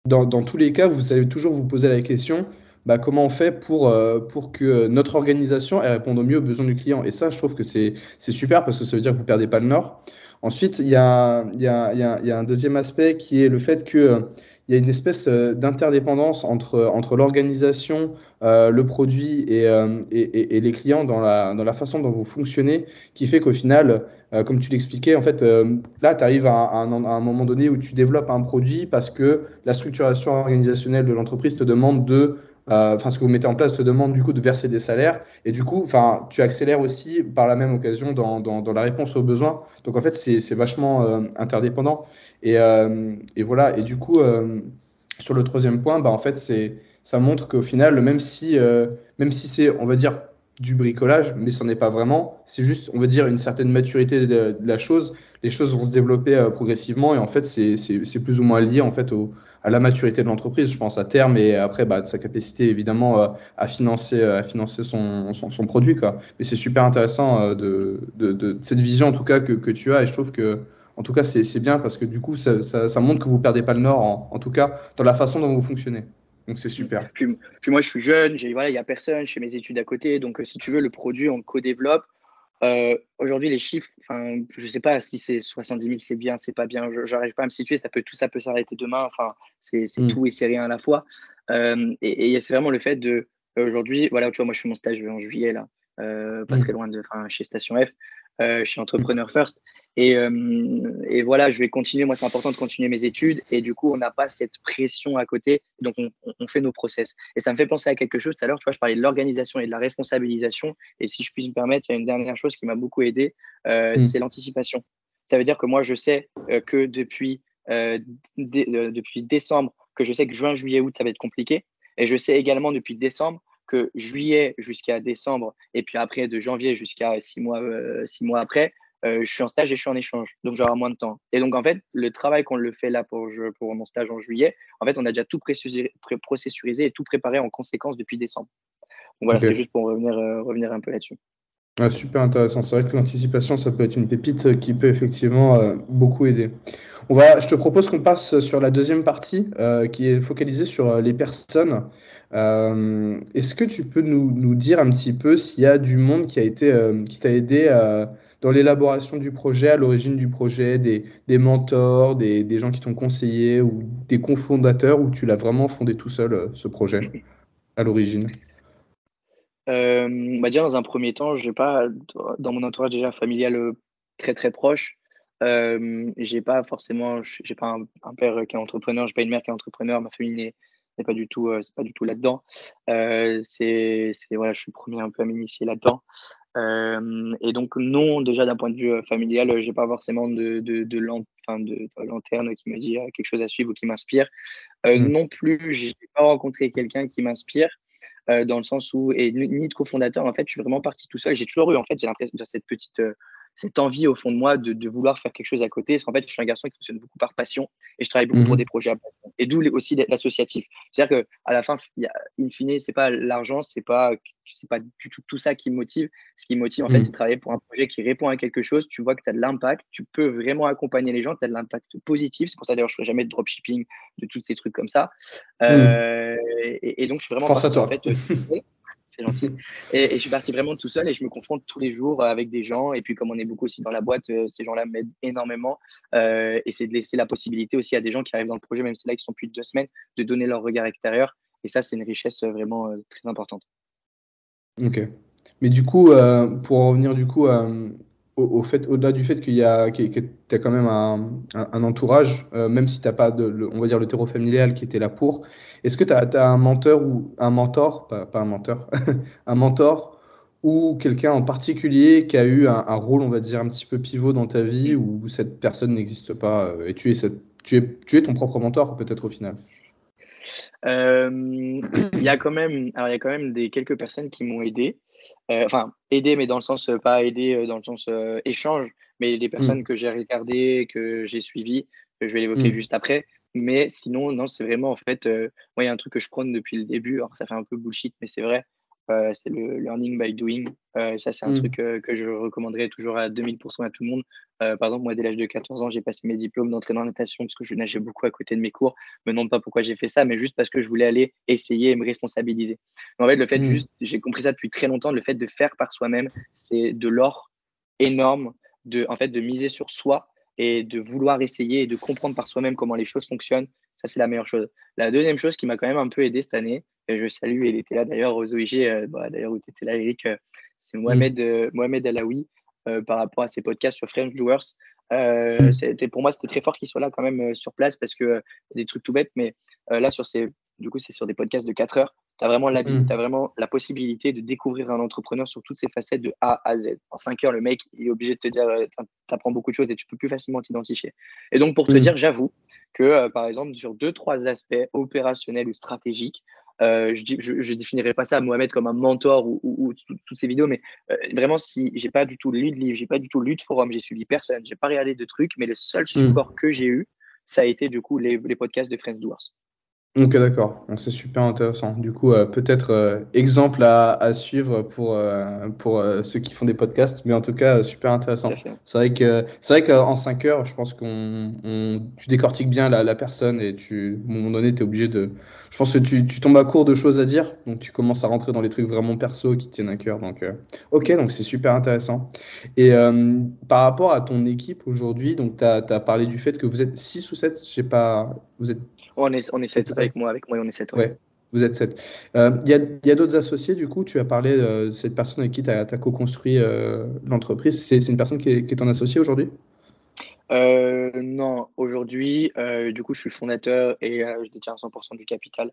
Speaker 1: dans, dans, tous les cas, vous allez toujours vous poser la question, bah, comment on fait pour, euh, pour que notre organisation réponde au mieux aux besoins du client. Et ça, je trouve que c'est super parce que ça veut dire que vous perdez pas le nord. Ensuite, il y a, un deuxième aspect qui est le fait que il y a une espèce euh, d'interdépendance entre, entre l'organisation, euh, le produit et, euh, les clients dans la, façon dont vous fonctionnez, qui fait qu'au final, euh, comme tu l'expliquais, en fait, euh, là, tu arrives à, un moment donné où tu développes un produit parce que la structuration organisationnelle de l'entreprise te demande de euh, enfin ce que vous mettez en place te demande du coup de verser des salaires. Et du coup enfin tu accélères aussi par la même occasion dans, dans, dans la réponse aux besoins. Donc en fait c'est vachement euh, interdépendant. Et, euh, et, voilà. Et du coup sur le troisième point bah en fait c'est ça montre qu'au final même si même si c'est on va dire du bricolage mais ce n'est pas vraiment c'est juste on va dire une certaine maturité de, la chose les choses vont se développer progressivement et en fait c'est plus ou moins lié en fait au à la maturité de l'entreprise, je pense à terme, et après bah, de sa capacité évidemment euh, à financer, euh, à financer son, son, son produit. Quoi. Mais c'est super intéressant euh, de, de, cette vision en tout cas que, que tu as, et je trouve que en tout cas c'est bien parce que du coup ça, ça, ça, montre que vous perdez pas le nord, en, en, tout cas dans la façon dont vous fonctionnez. Donc c'est super.
Speaker 2: Puis, puis, moi je suis jeune, voilà, il n'y a personne, je fais mes études à côté, donc si tu veux le produit on co-développe. Euh, Aujourd'hui, les chiffres, je sais pas si c'est 70 000, c'est bien, c'est pas bien. Je n'arrive pas à me situer. Ça peut tout, ça peut s'arrêter demain. Enfin, c'est mm. tout et c'est rien à la fois. Euh, et, et c'est vraiment le fait de aujourd'hui, voilà, tu vois, moi je fais mon stage en juillet là, euh, pas mm. très loin de, enfin, chez Station F. euh, chez Entrepreneur First. Et, euh, et, voilà, je vais continuer. Moi, c'est important de continuer mes études. Et du coup, on n'a pas cette pression à côté. Donc, on, on, fait nos process. Et ça me fait penser à quelque chose. Tout à l'heure, tu vois, je parlais de l'organisation et de la responsabilisation. Et si je puis me permettre, il y a une dernière chose qui m'a beaucoup aidé, euh, mm. c'est l'anticipation. Ça veut dire que moi, je sais que depuis, euh, depuis décembre, que je sais que juin, juillet, août, ça va être compliqué. Et je sais également depuis décembre que juillet jusqu'à décembre, et puis après de janvier jusqu'à six mois, six mois après, euh, je suis en stage et je suis en échange. Donc, j'aurai moins de temps. Et donc, en fait, le travail qu'on le fait là pour, pour mon stage en juillet, en fait, on a déjà tout processurisé et tout préparé en conséquence depuis décembre. Donc, voilà, c'était juste pour revenir, euh, revenir un peu là-dessus.
Speaker 1: Super intéressant. C'est vrai que l'anticipation, ça peut être une pépite qui peut effectivement euh, beaucoup aider. On va, je te propose qu'on passe sur la deuxième partie qui est focalisée sur les personnes. Est-ce que tu peux nous, nous, dire un petit peu s'il y a du monde qui a été, qui t'a aidé dans l'élaboration du projet, à l'origine du projet, des, des mentors, des, des, gens qui t'ont conseillé ou des cofondateurs ou tu l'as vraiment fondé tout seul, euh, ce projet, à l'origine?
Speaker 2: Euh, bah Déjà, dans un premier temps, je n'ai pas, dans mon entourage déjà familial euh, très très proche, euh, j'ai pas forcément, j'ai pas un, père qui est entrepreneur, j'ai pas une mère qui est entrepreneur, ma famille n'est pas du tout, c'est pas du tout là-dedans. c'est, voilà, je suis le premier un peu à m'initier là-dedans. Euh, et donc, non, déjà d'un point de vue euh, familial, euh, j'ai pas forcément de, de, de, lanterne qui me dit quelque chose à suivre ou qui m'inspire. Mmh. Non plus, j'ai pas rencontré quelqu'un qui m'inspire. Dans le sens où, et ni de cofondateur, en fait, je suis vraiment parti tout seul. J'ai toujours eu, en fait, j'ai l'impression de cette petite, cette envie au fond de moi de, de, vouloir faire quelque chose à côté. Parce qu'en fait, je suis un garçon qui fonctionne beaucoup par passion et je travaille beaucoup pour mmh des projets à passion. Et d'où aussi l'associatif. C'est-à-dire qu'à la fin, y a, in fine, c'est pas l'argent, c'est pas, c'est pas du tout tout ça qui me motive. Ce qui me motive, en fait, mmh. c'est travailler pour un projet qui répond à quelque chose. Tu vois que tu as de l'impact, tu peux vraiment accompagner les gens, tu as de l'impact positif. C'est pour ça d'ailleurs, je ne ferai jamais de dropshipping, de tous ces trucs comme ça. Mmh. Euh, et, et, donc, je suis vraiment
Speaker 1: Force à toi. En fait,
Speaker 2: c'est gentil. Et, je suis parti vraiment tout seul et je me confronte tous les jours avec des gens. Et puis, comme on est beaucoup aussi dans la boîte, euh, ces gens-là m'aident énormément. Euh, et c'est de laisser la possibilité aussi à des gens qui arrivent dans le projet, même si là, ils sont plus de deux semaines, de donner leur regard extérieur. Et ça, c'est une richesse euh, vraiment très importante.
Speaker 1: Ok. Mais du coup, pour en revenir du coup au-delà du fait qu'il y a, que, tu as quand même un, entourage, même si tu n'as pas de, on va dire, le terreau familial qui était là pour, est-ce que tu as, un mentor ou un mentor, pas, un mentor, un mentor ou quelqu'un en particulier qui a eu un, rôle, on va dire, un petit peu pivot dans ta vie ou cette personne n'existe pas euh, et tu es, tu, es, tu es ton propre mentor peut-être au final?
Speaker 2: Euh, Il y a quand même, il y a quand même des, quelques personnes qui m'ont aidé. Euh, enfin, aidé, mais dans le sens, pas aidé dans le sens échange, mais des personnes mm. que j'ai regardées, que j'ai suivies, que je vais l'évoquer mm. juste après. Mais sinon, non, c'est vraiment en fait, euh, moi, il y a un truc que je prône depuis le début. Alors, ça fait un peu bullshit, mais c'est vrai. Euh, c'est le learning by doing. Euh, ça, c'est un mmh. truc que je recommanderais toujours à 2000% à tout le monde. par exemple, moi, dès l'âge de 14 ans, j'ai passé mes diplômes d'entraîneur en natation parce que je nageais beaucoup à côté de mes cours. Me demande pas pourquoi j'ai fait ça, mais juste parce que je voulais aller essayer et me responsabiliser. en fait, le fait mmh. juste, j'ai compris ça depuis très longtemps, le fait de faire par soi-même, c'est de l'or énorme de, en fait, de miser sur soi et de vouloir essayer et de comprendre par soi-même comment les choses fonctionnent, ça c'est la meilleure chose. La deuxième chose qui m'a quand même un peu aidé cette année, je salue, il était là d'ailleurs aux OIG, euh, bah, d'ailleurs où tu étais là Eric, euh, c'est Mohamed, euh, Mohamed Alaoui par rapport à ses podcasts sur French Doers. c'était pour moi c'était très fort qu'il soit là quand même sur place parce que des trucs tout bêtes, mais là sur ces, du coup c'est sur des podcasts de 4 heures. Tu as vraiment, la, mm. as vraiment la possibilité de découvrir un entrepreneur sur toutes ses facettes de A à Z. En 5 heures, le mec il est obligé de te dire, euh, tu apprends beaucoup de choses et tu peux plus facilement t'identifier. Et donc, pour te mm. dire, j'avoue que, euh, par exemple, sur deux, trois aspects opérationnels ou stratégiques, euh, je ne définirais pas ça à Mohamed comme un mentor ou, toutes ces vidéos, mais vraiment, si j'ai pas du tout lu de livre, j'ai pas du tout lu de forum, j'ai suivi personne, j'ai pas regardé de trucs, mais le seul mm. support que j'ai eu, ça a été du coup les, les podcasts de Friends Doers.
Speaker 1: Ok, d'accord. Donc c'est super intéressant. Du coup, euh, peut-être euh, exemple à, à, suivre pour, euh, pour ceux qui font des podcasts, mais en tout cas, super intéressant. C'est vrai que c'est vrai qu'en 5 heures, je pense qu'on on, tu décortiques bien la, la, personne et tu, à un moment donné, tu es obligé de. Je pense que tu, tu, tombes à court de choses à dire, donc tu commences à rentrer dans les trucs vraiment perso qui tiennent à cœur. Donc, ok, donc c'est super intéressant. Et par rapport à ton équipe aujourd'hui, donc tu as, as, parlé du fait que vous êtes 6 ou 7, je sais pas, vous êtes
Speaker 2: on est, on est 7 avec moi, avec moi on est 7.
Speaker 1: Ouais. Vous êtes sept. Il y a, y a d'autres associés, du coup, tu as parlé de cette personne avec qui tu as, co-construit l'entreprise. C'est une personne qui est, qui est ton associé aujourd'hui?
Speaker 2: Non, aujourd'hui, du coup, je suis fondateur et je détiens 100% du capital.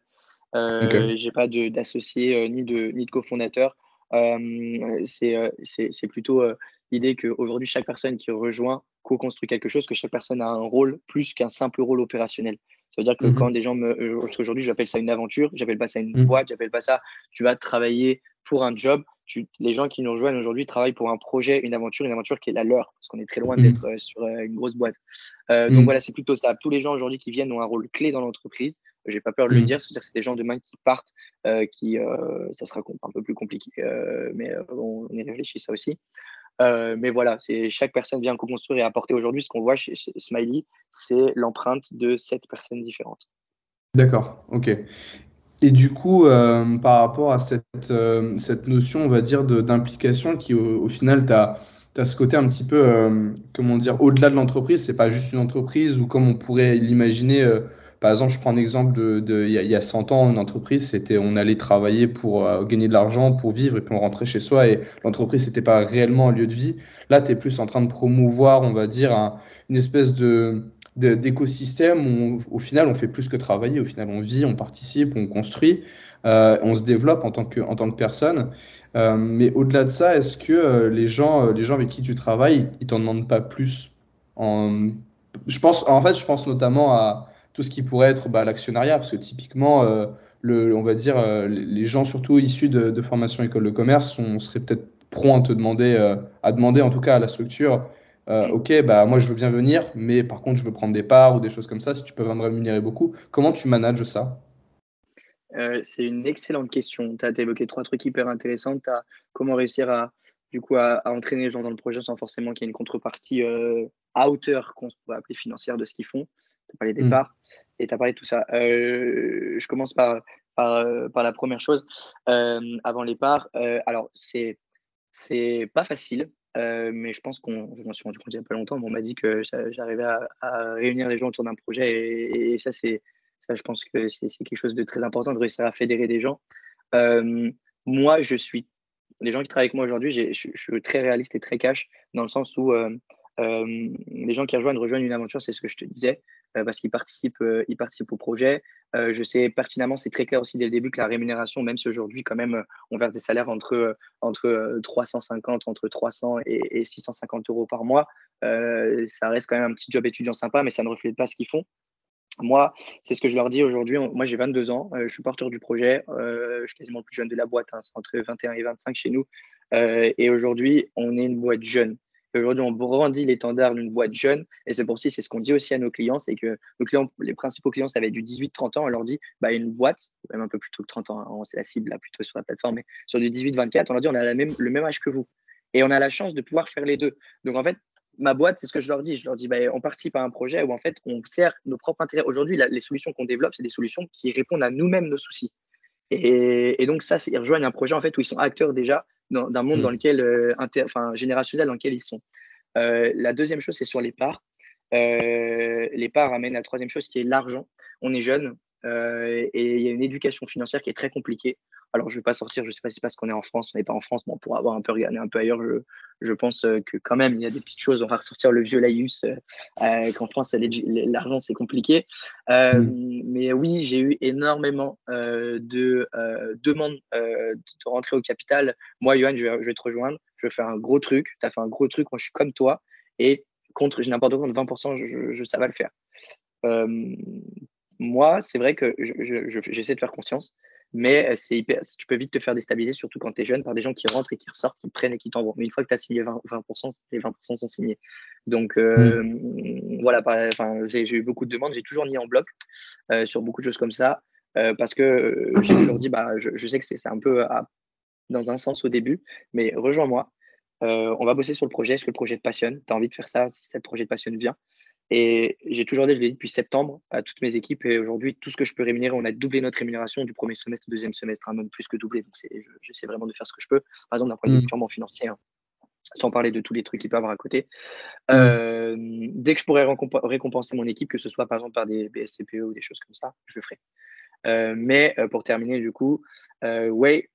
Speaker 2: Je n'ai pas d'associé ni de, ni de cofondateur. c'est plutôt l'idée qu'aujourd'hui, chaque personne qui rejoint co-construit quelque chose, que chaque personne a un rôle plus qu'un simple rôle opérationnel. Ça veut dire que mmh quand des gens me. Euh, aujourd'hui, j'appelle ça une aventure, j'appelle pas ça une mmh. boîte, j'appelle pas ça. Tu vas travailler pour un job. Tu, les gens qui nous rejoignent aujourd'hui travaillent pour un projet, une aventure, une aventure qui est la leur, parce qu'on est très loin mmh. d'être euh, sur euh, une grosse boîte. Donc voilà, c'est plutôt ça. Tous les gens aujourd'hui qui viennent ont un rôle clé dans l'entreprise. J'ai pas peur de le dire, c'est-à-dire que c'est des gens demain qui partent, qui ça sera un peu plus compliqué, mais on y réfléchit ça aussi. Euh, mais voilà, chaque personne vient co-construire et apporter aujourd'hui ce qu'on voit chez, Smiley, c'est l'empreinte de sept personnes différentes.
Speaker 1: D'accord, ok. Et du coup, euh, par rapport à cette, euh, cette notion, on va dire, d'implication qui, au, final, tu as, ce côté un petit peu, comment dire, au-delà de l'entreprise, c'est pas juste une entreprise ou comme on pourrait l'imaginer par exemple, je prends un exemple de, il, y a, 100 ans, une entreprise, c'était on allait travailler pour euh, gagner de l'argent, pour vivre, et puis on rentrait chez soi, et l'entreprise, n'était pas réellement un lieu de vie. Là, tu es plus en train de promouvoir, on va dire, une espèce de d'écosystème où au final on fait plus que travailler, au final on vit, on participe, on construit, euh, on se développe en tant que, en tant que personne. Euh, mais au-delà de ça, est-ce que les, gens, les gens avec qui tu travailles, ils t'en demandent pas plus en... Je pense, en fait, je pense notamment à, tout ce qui pourrait être bah, l'actionnariat, parce que typiquement, euh, le, on va dire, euh, les gens surtout issus de, formation école de commerce, on serait peut-être prompt à te demander, euh, à demander en tout cas à la structure, ok, bah moi je veux bien venir, mais par contre je veux prendre des parts ou des choses comme ça, si tu peux me rémunérer beaucoup. Comment tu manages ça?
Speaker 2: C'est une excellente question. Tu as évoqué trois trucs hyper intéressants. Comment réussir à, du coup, à, entraîner les gens dans le projet sans forcément qu'il y ait une contrepartie à hauteur qu'on pourrait appeler financière de ce qu'ils font tu as parlé des parts et tu as parlé de tout ça. Euh, je commence par, par, par, la première chose. Euh, avant les parts, euh, alors c'est c'est pas facile, mais je pense qu'on, je m'en suis rendu compte il n'y a pas longtemps, on m'a dit que j'arrivais à, réunir les gens autour d'un projet et, ça, c'est, ça, je pense que c'est, quelque chose de très important de réussir à fédérer des gens. moi, je suis, les gens qui travaillent avec moi aujourd'hui, je, je, suis très réaliste et très cash dans le sens où les gens qui rejoignent rejoignent une aventure, c'est ce que je te disais. Euh, parce qu'ils participent, euh, participent au projet. Euh, je sais pertinemment, c'est très clair aussi dès le début que la rémunération, même si aujourd'hui quand même on verse des salaires entre, entre 350, entre 300 et, 650 euros par mois, ça reste quand même un petit job étudiant sympa, mais ça ne reflète pas ce qu'ils font. Moi, c'est ce que je leur dis aujourd'hui. Moi, j'ai 22 ans, je suis porteur du projet, je suis quasiment le plus jeune de la boîte, hein, c'est entre 21 et 25 chez nous. et aujourd'hui, on est une boîte jeune. Aujourd'hui, on brandit l'étendard d'une boîte jeune. Et c'est pour ça, c'est ce qu'on dit aussi à nos clients, c'est que nos clients, les principaux clients, ça va être du 18-30 ans. On leur dit, bah, une boîte, même un peu plus tôt que 30 ans, hein, c'est la cible là, plutôt sur la plateforme, mais sur du 18-24, on leur dit, on a même, le même âge que vous. Et on a la chance de pouvoir faire les deux. Donc, en fait, ma boîte, c'est ce que je leur dis. Je leur dis, bah, on participe à un projet où, en fait, on sert nos propres intérêts. Aujourd'hui, les solutions qu'on développe, c'est des solutions qui répondent à nous-mêmes nos soucis. Et, donc, ça, ils rejoignent un projet, en fait, où ils sont acteurs déjà d'un monde mmh. dans lequel, euh, enfin, générationnel dans lequel ils sont. Euh, la deuxième chose, c'est sur les parts. Euh, les parts amènent à la troisième chose qui est l'argent. On est jeune euh, et il y a une éducation financière qui est très compliquée. Alors, je ne vais pas sortir, je ne sais pas si c'est parce qu'on est en France, on n'est pas en France, bon, pour avoir un peu regardé un peu ailleurs, je, je, pense que quand même, il y a des petites choses. On va ressortir le vieux laïus, qu'en France, l'argent, c'est compliqué. Mmh. Mais oui, j'ai eu énormément de demandes de rentrer au capital. Moi, Johan, je vais, je vais, te rejoindre. Je vais faire un gros truc. Tu as fait un gros truc. Moi, je suis comme toi. Et contre, n'importe quoi, 20%, je, je, ça va le faire. Moi, c'est vrai que j'essaie de faire confiance. Mais euh, c'est hyper, tu peux vite te faire déstabiliser, surtout quand tu es jeune, par des gens qui rentrent et qui ressortent, qui prennent et qui t'envoient. Mais une fois que tu as signé 20%, 20%, les 20% sont signés. Donc euh, mm. voilà, j'ai eu beaucoup de demandes, j'ai toujours mis en bloc euh, sur beaucoup de choses comme ça, parce que j'ai toujours dit, bah, je, sais que c'est un peu dans un sens au début, mais rejoins-moi. on va bosser sur le projet. Est-ce que le projet te passionne Tu as envie de faire ça Si ce projet te passionne, viens. Et j'ai toujours dit, je l'ai dit depuis septembre à toutes mes équipes, et aujourd'hui, tout ce que je peux rémunérer, on a doublé notre rémunération du premier semestre au deuxième semestre, hein, même plus que doublé. Donc, j'essaie vraiment de faire ce que je peux. Par exemple, d'un point de vue mmh. purement financier, hein, sans parler de tous les trucs qu'il peut avoir à côté. Mmh. Euh, dès que je pourrais récompenser mon équipe, que ce soit par exemple par des BSCPE ou des choses comme ça, je le ferai. Mais pour terminer, du coup, ouais,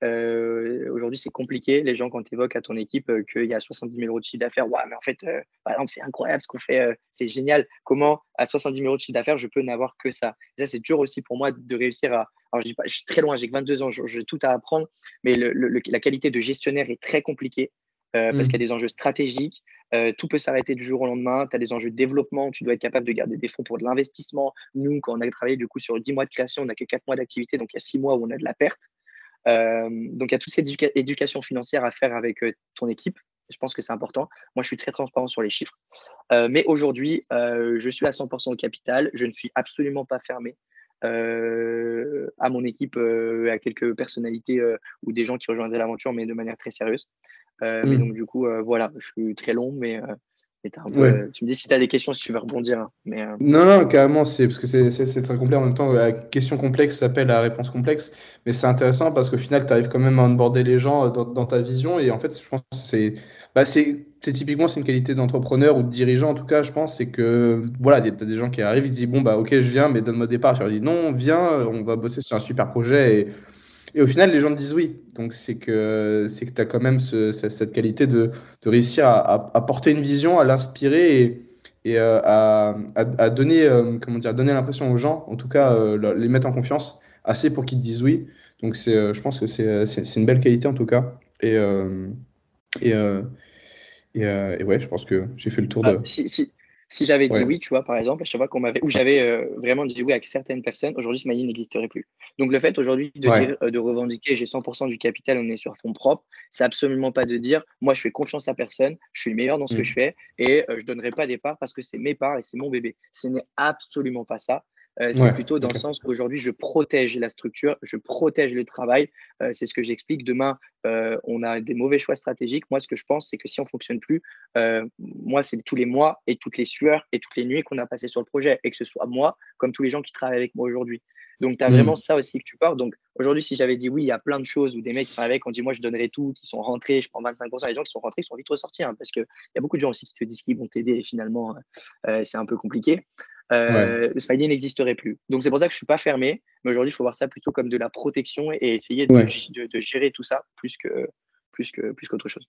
Speaker 2: aujourd'hui c'est compliqué. Les gens, quand tu évoques à ton équipe qu'il y a 70 000 euros de chiffre d'affaires, ouais, mais en fait, par c'est incroyable ce qu'on fait, c'est génial. Comment à 70 000 euros de chiffre d'affaires, je peux n'avoir que ça? Ça, c'est dur aussi pour moi de réussir à. Alors, je, je suis très loin, j'ai 22 ans, j'ai tout à apprendre, mais la qualité de gestionnaire est très compliquée. Parce mmh. qu'il y a des enjeux stratégiques, euh, tout peut s'arrêter du jour au lendemain. Tu as des enjeux de développement. Tu dois être capable de garder des fonds pour de l'investissement. Nous, quand on a travaillé du coup sur 10 mois de création, on n'a que 4 mois d'activité. Donc, il y a 6 mois où on a de la perte. Euh, donc, il y a toute cette éducation financière à faire avec euh, ton équipe. Je pense que c'est important. Moi, je suis très transparent sur les chiffres. mais aujourd'hui, je suis à 100% au capital. Je ne suis absolument pas fermé. à mon équipe, à quelques personnalités ou des gens qui rejoindraient l'aventure, mais de manière très sérieuse. Euh, mais mmh. donc, du coup, euh, voilà, je suis très long, mais euh, tu me dis si tu as des questions, si tu veux rebondir. Hein, mais,
Speaker 1: Non, non, carrément, c'est parce que c'est très complet. En même temps, la question complexe s'appelle la réponse complexe. Mais c'est intéressant parce qu'au final, tu arrives quand même à onboarder les gens dans, ta vision. Et en fait, je pense que c'est bah, typiquement c'est une qualité d'entrepreneur ou de dirigeant, en tout cas, je pense. C'est que voilà, tu as des gens qui arrivent, ils disent Bon, bah, ok, je viens, mais donne-moi des parts. Tu leur dis Non, viens, on va bosser sur un super projet. Et et au final, les gens te disent oui. Donc, c'est que c'est que tu as quand même cette qualité de, de réussir à, à, porter une vision, à l'inspirer et, et euh, à, à, donner, euh, comment dire, donner l'impression aux gens, en tout cas, euh, les mettre en confiance assez pour qu'ils te disent oui. Donc, c'est, je pense que c'est, une belle qualité en tout cas. Et, et, et, ouais, je pense que j'ai fait le tour
Speaker 2: ah,
Speaker 1: de.
Speaker 2: Si, si, si j'avais dit oui, tu vois, par exemple, à chaque fois qu'on m'avait, ou j'avais euh, vraiment dit oui avec certaines personnes, aujourd'hui, Smiley n'existerait plus. Donc, le fait aujourd'hui de, euh, de revendiquer j'ai 100% du capital, on est sur fonds propres, c'est absolument pas de dire moi, je fais confiance à personne, je suis le meilleur dans ce que mm. je fais et euh, je donnerai pas des parts parce que c'est mes parts et c'est mon bébé. Ce n'est absolument pas ça. Euh, c'est plutôt dans le sens qu'aujourd'hui, je protège la structure, je protège le travail. Euh, c'est ce que j'explique. Demain, euh, on a des mauvais choix stratégiques. Moi, ce que je pense, c'est que si on ne fonctionne plus, moi, c'est tous les mois et toutes les sueurs et toutes les nuits qu'on a passées sur le projet, et que ce soit moi, comme tous les gens qui travaillent avec moi aujourd'hui. Donc, tu as mmh. vraiment ça aussi que tu portes. Donc, aujourd'hui, si j'avais dit oui, il y a plein de choses où des mecs qui sont avec, on dit moi, je donnerai tout, qui sont rentrés, je prends 25%. Les gens qui sont rentrés, ils sont vite ressortis hein, parce qu'il y a beaucoup de gens aussi qui te disent qu'ils vont t'aider et finalement, c'est un peu compliqué euh, Smiley n'existerait plus. Donc c'est pour ça que je suis pas fermé, mais aujourd'hui il faut voir ça plutôt comme de la protection et essayer de, de, gérer tout ça plus que plus que plus qu'autre chose.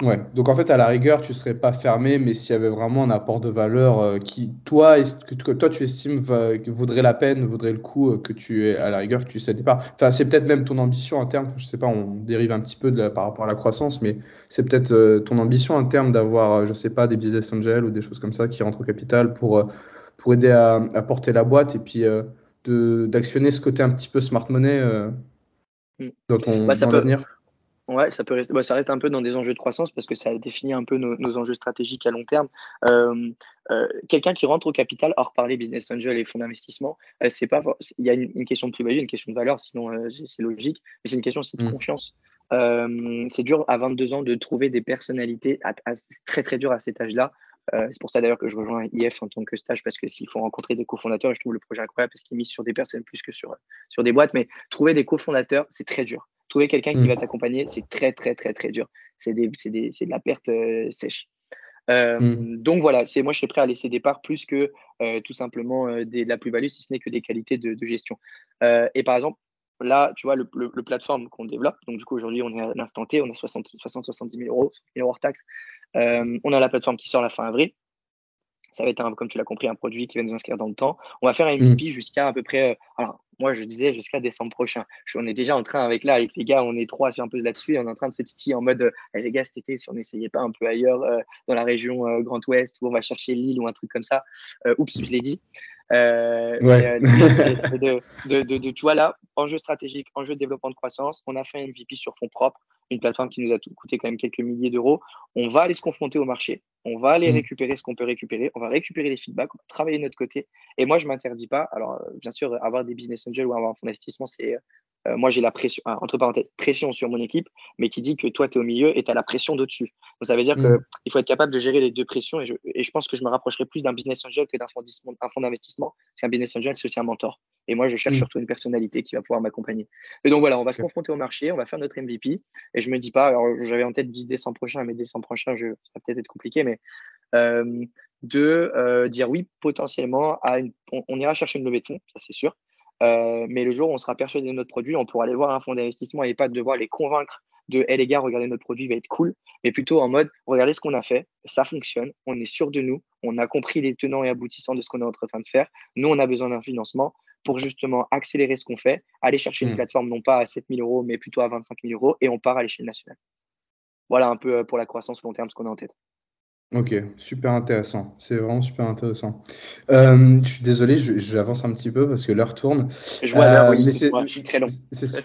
Speaker 1: Ouais, donc en fait à la rigueur tu serais pas fermé, mais s'il y avait vraiment un apport de valeur euh, qui toi que, toi tu estimes vaudrait la peine, vaudrait le coup euh, que tu à la rigueur que tu cèdes pas? Enfin c'est peut-être même ton ambition en termes, je sais pas, on dérive un petit peu de par rapport à la croissance, mais c'est peut-être euh, ton ambition en termes d'avoir je sais pas des business angels ou des choses comme ça qui rentrent au capital pour pour aider à, porter la boîte et puis euh, d'actionner ce côté un petit peu smart money euh, mm. dans ton bah, dans l'avenir
Speaker 2: Ouais, ça peut rester, bah, ça reste un peu dans des enjeux de croissance parce que ça définit un peu nos, enjeux stratégiques à long terme. Euh, quelqu'un qui rentre au capital, hors parler business angel et fonds d'investissement, c'est pas, il y a une, question de plus-value, une question de valeur, sinon c'est logique, mais c'est une question aussi de mm. confiance. c'est dur à 22 ans de trouver des personnalités, c'est très très dur à cet âge-là, euh, c'est pour ça d'ailleurs que je rejoins IF en tant que stage parce que s'il faut rencontrer des cofondateurs, je trouve le projet incroyable parce qu'il mise sur des personnes plus que sur, sur des boîtes. Mais trouver des cofondateurs, c'est très dur. Trouver quelqu'un qui mm. va t'accompagner, c'est très, très, très, très dur. C'est de la perte euh, sèche. Euh, mm. Donc voilà, c'est moi je suis prêt à laisser des parts plus que tout simplement de la plus-value, si ce n'est que des qualités de, gestion. et par exemple, là, tu vois, le, le, plateforme qu'on développe, donc du coup aujourd'hui on est à l'instant T, on a 60-70 000 euros, 000 euros hors taxes. Euh, on a la plateforme qui sort la fin avril. Ça va être, un, comme tu l'as compris, un produit qui va nous inscrire dans le temps. On va faire un MVP mm. jusqu'à à peu près. Euh, alors, moi, je disais jusqu'à décembre prochain. on est déjà en train avec là, avec les gars, on est trois sur un peu là-dessus. Et on est en train de se titiller en mode, eh, les gars, cet été, si on n'essayait pas un peu ailleurs, euh, dans la région Grand Ouest, où on va chercher l'île ou un truc comme ça. oups, je l'ai dit. de, de, de, de, tu vois là, enjeu stratégique, enjeu de développement de croissance, on a fait un MVP sur fonds propres une plateforme qui nous a coûté quand même quelques milliers d'euros. On va aller se confronter au marché, on va aller mmh. récupérer ce qu'on peut récupérer, on va récupérer les feedbacks, on va travailler de notre côté. Et moi, je ne m'interdis pas. Alors, euh, bien sûr, avoir des business angels ou avoir un fonds d'investissement, c'est euh, moi, j'ai la pression, entre parenthèses, pression sur mon équipe, mais qui dit que toi, tu es au milieu et tu as la pression d'au-dessus. Donc, ça veut dire mmh. qu'il faut être capable de gérer les deux pressions. Et je, et je pense que je me rapprocherai plus d'un business angel que d'un fonds d'investissement. C'est un business angel, c'est aussi un mentor. Et moi, je cherche mmh. surtout une personnalité qui va pouvoir m'accompagner. Et donc, voilà, on va se confronter au marché, on va faire notre MVP. Et je me dis pas, alors j'avais en tête 10 décembre prochain, mais décembre prochain, je, ça va peut-être être compliqué, mais euh, de euh, dire oui, potentiellement, à on, ira chercher une levée de fonds, ça c'est sûr. mais le jour où on sera persuadé de notre produit, on pourra aller voir un fonds d'investissement et pas devoir les convaincre de hey les gars, regardez notre produit, il va être cool, mais plutôt en mode regardez ce qu'on a fait, ça fonctionne, on est sûr de nous, on a compris les tenants et aboutissants de ce qu'on est en train de faire. Nous, on a besoin d'un financement pour justement accélérer ce qu'on fait, aller chercher une hmm. plateforme non pas à 7 000 euros, mais plutôt à 25 000 euros, et on part à l'échelle nationale. Voilà un peu euh, pour la croissance long terme ce qu'on a en tête.
Speaker 1: Ok, super intéressant. C'est vraiment super intéressant. Euh, je suis désolé, j'avance un petit peu parce que l'heure tourne.
Speaker 2: Je vois l'heure, oui, euh, je suis très long.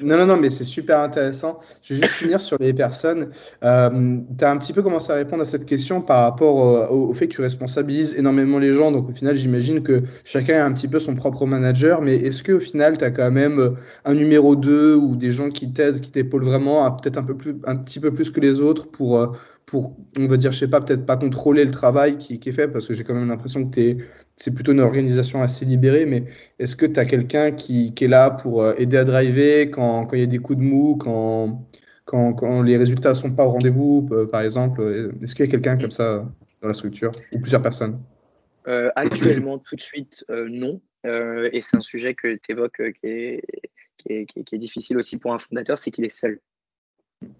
Speaker 1: Non, non, non, mais c'est super intéressant. Je vais juste finir sur les personnes. Euh, tu as un petit peu commencé à répondre à cette question par rapport au, fait que tu responsabilises énormément les gens. Donc au final, j'imagine que chacun a un petit peu son propre manager. Mais est-ce qu'au final, tu as quand même un numéro 2 ou des gens qui t'aident, qui t'épaulent vraiment, peut-être un, peu plus, un petit peu plus que les autres pour pour, on va dire, je sais pas, peut-être pas contrôler le travail qui, est fait, parce que j'ai quand même l'impression que c'est plutôt une organisation assez libérée, mais est-ce que tu as quelqu'un qui, est là pour euh, aider à driver quand il y a des coups de mou, quand, les résultats sont pas au rendez-vous, euh, par exemple Est-ce qu'il y a quelqu'un comme ça dans la structure, ou plusieurs personnes?
Speaker 2: Euh, Actuellement, tout de suite, non. et c'est un sujet que tu évoques qui est difficile aussi pour un fondateur, c'est qu'il est seul.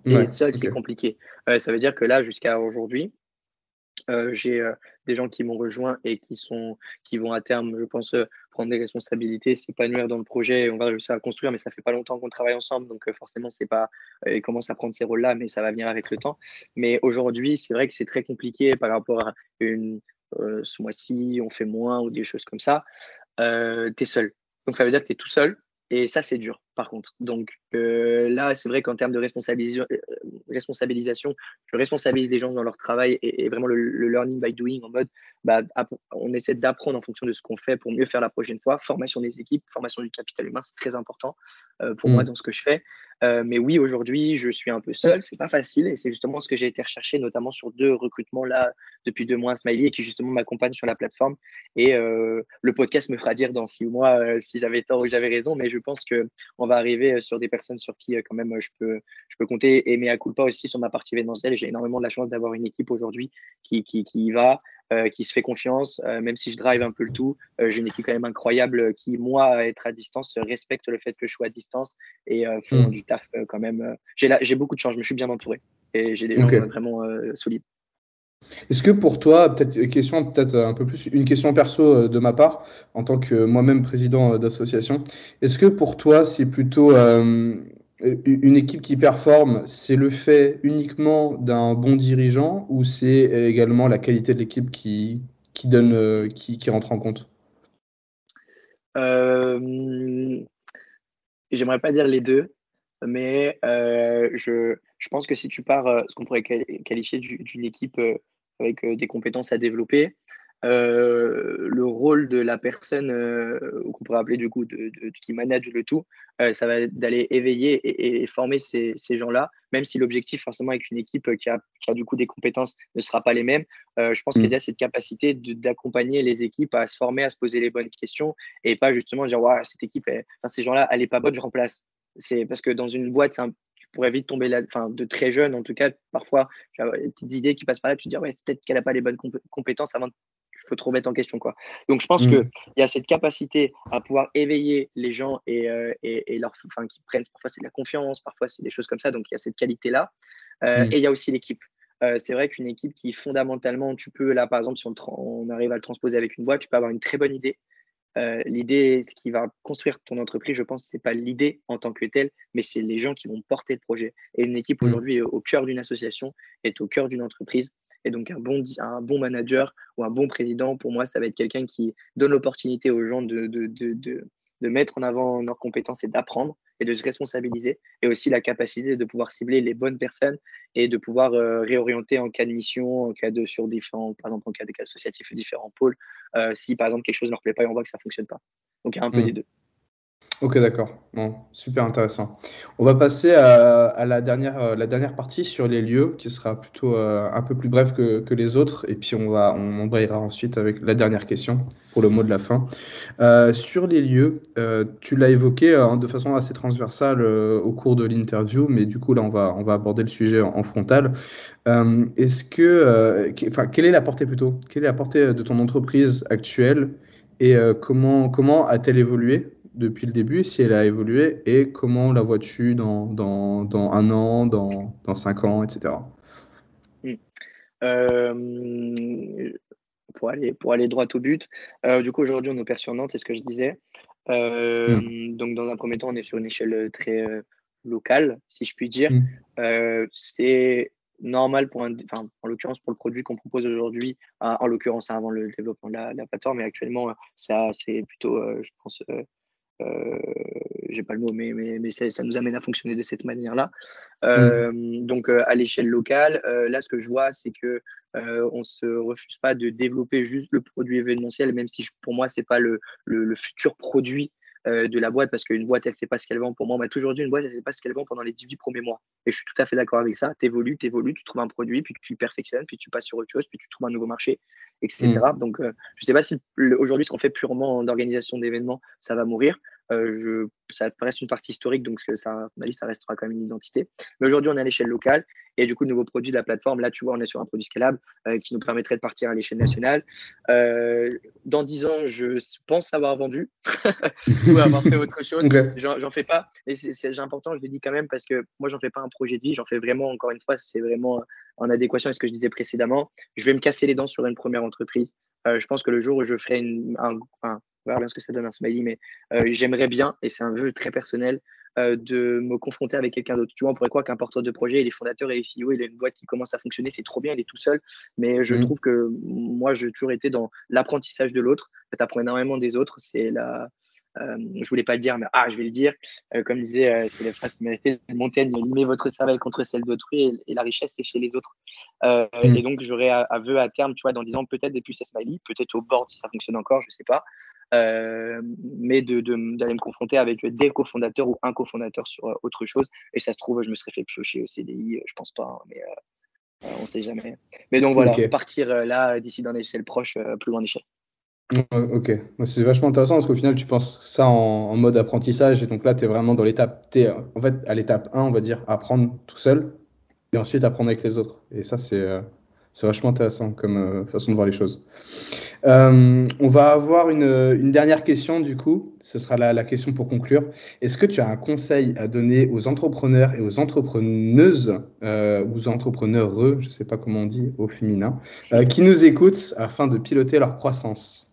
Speaker 2: Et être seul, c'est compliqué. Euh, ça veut dire que là, jusqu'à aujourd'hui, euh, j'ai euh, des gens qui m'ont rejoint et qui, sont, qui vont à terme, je pense, prendre des responsabilités, s'épanouir dans le projet. On va réussir à construire, mais ça fait pas longtemps qu'on travaille ensemble, donc forcément, c'est pas, ils commencent à prendre ces rôles-là, mais ça va venir avec le temps. Mais aujourd'hui, c'est vrai que c'est très compliqué par rapport à une, ce mois-ci, on fait moins ou des choses comme ça. tu es seul. Donc ça veut dire que tu es tout seul. Et ça, c'est dur, par contre. Donc euh, là, c'est vrai qu'en termes de responsabilisation, euh, responsabilisation, je responsabilise les gens dans leur travail et, vraiment le, learning by doing en mode, bah, on essaie d'apprendre en fonction de ce qu'on fait pour mieux faire la prochaine fois. Formation des équipes, formation du capital humain, c'est très important euh, pour moi mm. dans ce que je fais. Mais oui, aujourd'hui, je suis un peu seul. C'est pas facile et c'est justement ce que j'ai été recherché, notamment sur deux recrutements là depuis deux mois à Smiley et qui justement m'accompagnent sur la plateforme. Et le podcast me fera dire dans six mois si j'avais tort ou j'avais raison, mais je pense que on va arriver sur des personnes sur qui quand même je peux, je peux compter. Et mais coup pas aussi sur ma partie événementielle. J'ai énormément de la chance d'avoir une équipe aujourd'hui qui, qui y va, euh, qui se fait confiance, euh, même si je drive un peu le tout. Euh, j'ai une équipe quand même incroyable qui, moi, à être à distance, respecte le fait que je sois à distance et font mm. du taf quand même. J'ai beaucoup de chance, je me suis bien entouré et j'ai des gens vraiment solides.
Speaker 1: Est-ce que pour toi, peut-être une question, peut-être un peu plus une question perso de ma part, en tant que moi-même président d'association, est-ce que pour toi c'est plutôt une équipe qui performe, c'est le fait uniquement d'un bon dirigeant ou c'est également la qualité de l'équipe qui, donne, euh, rentre en compte?
Speaker 2: Euh, J'aimerais pas dire les deux, mais euh, je, pense que si tu pars, euh, ce qu'on pourrait qualifier d'une équipe avec des compétences à développer, euh, le rôle de la personne euh, qu'on pourrait appeler du coup de, qui manage le tout, euh, ça va d'aller éveiller et, former ces, ces gens-là, même si l'objectif forcément avec une équipe qui a, qui a, du coup des compétences ne sera pas les mêmes. je pense qu'il y a mm. cette capacité d'accompagner les équipes à se former, à se poser les bonnes questions et pas justement dire ouais, cette équipe, enfin, ces gens-là, elle est pas bonne, je remplace. C'est parce que dans une boîte, tu pourrais vite tomber là, enfin, de très jeune, en tout cas, parfois, tu as des petites idées qui passent par là, tu te dis, ouais, peut-être qu'elle n'a pas les bonnes compétences avant de faut trop mettre en question. Quoi. Donc, je pense mm. qu'il y a cette capacité à pouvoir éveiller les gens et, euh, et, leur, enfin, qui prennent, parfois c'est de la confiance, parfois c'est des choses comme ça. Donc, il y a cette qualité-là. Euh, mm. Et il y a aussi l'équipe. Euh, c'est vrai qu'une équipe qui fondamentalement, tu peux, là par exemple, si on, arrive à le transposer avec une boîte, tu peux avoir une très bonne idée. l'idée, ce qui va construire ton entreprise, je pense, ce n'est pas l'idée en tant que telle, mais c'est les gens qui vont porter le projet. Et une équipe mm. aujourd'hui au cœur d'une association, est au cœur d'une entreprise. Et donc, un bon, un bon manager ou un bon président, pour moi, ça va être quelqu'un qui donne l'opportunité aux gens de, de, de, de, mettre en avant leurs compétences et d'apprendre et de se responsabiliser. Et aussi la capacité de pouvoir cibler les bonnes personnes et de pouvoir euh, réorienter en cas de mission, en cas de, sur différents, par exemple, en cas de cas associatifs, différents pôles, euh, si par exemple quelque chose ne leur plaît pas et on voit que ça ne fonctionne pas. Donc, il y a un peu mmh. des deux.
Speaker 1: Ok, d'accord. Bon, super intéressant. On va passer à, la, dernière, euh, la dernière partie sur les lieux, qui sera plutôt euh, un peu plus bref que, les autres. Et puis on embrayera ensuite avec la dernière question pour le mot de la fin. Euh, sur les lieux, tu l'as évoqué de façon assez transversale au cours de l'interview, mais du coup là on va, aborder le sujet en, frontal. Est-ce que, quelle est la portée plutôt? Quelle est la portée de ton entreprise actuelle? Et comment, comment a-t-elle évolué? Depuis le début, si elle a évolué et comment la vois-tu dans, dans, dans, un an, dans, dans cinq ans, etc.
Speaker 2: Hmm. Euh, pour, aller, pour aller droit au but, euh, du coup aujourd'hui on opère sur Nantes, c'est ce que je disais. Hmm. Donc dans un premier temps on est sur une échelle très locale, si je puis dire. Hmm. c'est normal pour un, enfin, en l'occurrence pour le produit qu'on propose aujourd'hui, en l'occurrence avant le développement de la, plateforme, mais actuellement ça c'est plutôt, euh, je pense, euh, euh, j'ai pas le mot, mais, mais, mais ça, nous amène à fonctionner de cette manière-là. Mm. Donc à l'échelle locale, là ce que je vois, c'est que on se refuse pas de développer juste le produit événementiel, même si pour moi c'est pas le, le, le, futur produit euh, de la boîte parce qu'une boîte, elle ne sait pas ce qu'elle vend. Pour moi, on m'a toujours dit une boîte, elle ne sait pas ce qu'elle vend pendant les 18 premiers mois. Et je suis tout à fait d'accord avec ça. Tu évolues, tu évolues, tu trouves un produit, puis tu le perfectionnes, puis tu passes sur autre chose, puis tu trouves un nouveau marché, etc. Mm. Donc, euh, je ne sais pas si aujourd'hui, ce qu'on fait purement d'organisation d'événements, ça va mourir. Euh, je, ça reste une partie historique, donc ça, à mon avis, ça restera quand même une identité. Mais aujourd'hui, on est à l'échelle locale. Et du coup, nouveau produit de la plateforme, là, tu vois, on est sur un produit scalable euh, qui nous permettrait de partir à l'échelle nationale. Euh, dans 10 ans, je pense avoir vendu ou avoir fait autre chose. J'en fais pas. Et c'est important, je le dis quand même, parce que moi, j'en fais pas un projet de vie. J'en fais vraiment, encore une fois, c'est vraiment en adéquation avec ce que je disais précédemment. Je vais me casser les dents sur une première entreprise. je pense que le jour où je ferai une, un, verra bien ce que ça donne un smiley, mais euh, j'aimerais bien, et c'est un vœu très personnel, euh, de me confronter avec quelqu'un d'autre. Tu vois, on pourrait croire qu'un porteur de projet, il est fondateur et CEO, il a une boîte qui commence à fonctionner, c'est trop bien, il est tout seul. Mais je mmh. trouve que moi, j'ai toujours été dans l'apprentissage de l'autre. Tu apprends énormément des autres. C'est la. Euh, je voulais pas le dire, mais ah, je vais le dire. Euh, comme disait, c'est la phrase qui m'est restée Montaigne, limez votre cervelle contre celle d'autrui et, la richesse, c'est chez les autres. Mmh. Et donc, j'aurais à, à, vœu à terme, tu vois, dans disant peut-être des puces à smiley, peut-être au board si ça fonctionne encore, je sais pas. Euh, mais d'aller de, me confronter avec des cofondateurs ou un cofondateur sur euh, autre chose. Et ça se trouve, je me serais fait piocher au CDI, euh, je pense pas, hein, mais on sait jamais. Mais donc voilà, partir là d'ici dans l'échelle proche, plus loin d'échelle.
Speaker 1: Ok, c'est vachement intéressant parce qu'au final, tu penses ça en, mode apprentissage et donc là, tu es vraiment dans l'étape, tu en fait à l'étape 1, on va dire, apprendre tout seul et ensuite apprendre avec les autres. Et ça, c'est vachement intéressant comme façon de voir les choses. Euh, on va avoir une, dernière question du coup. Ce sera la, question pour conclure. Est-ce que tu as un conseil à donner aux entrepreneurs et aux entrepreneuses euh, ou aux entrepreneurs, je ne sais pas comment on dit au féminin, euh, qui nous écoutent afin de piloter leur croissance?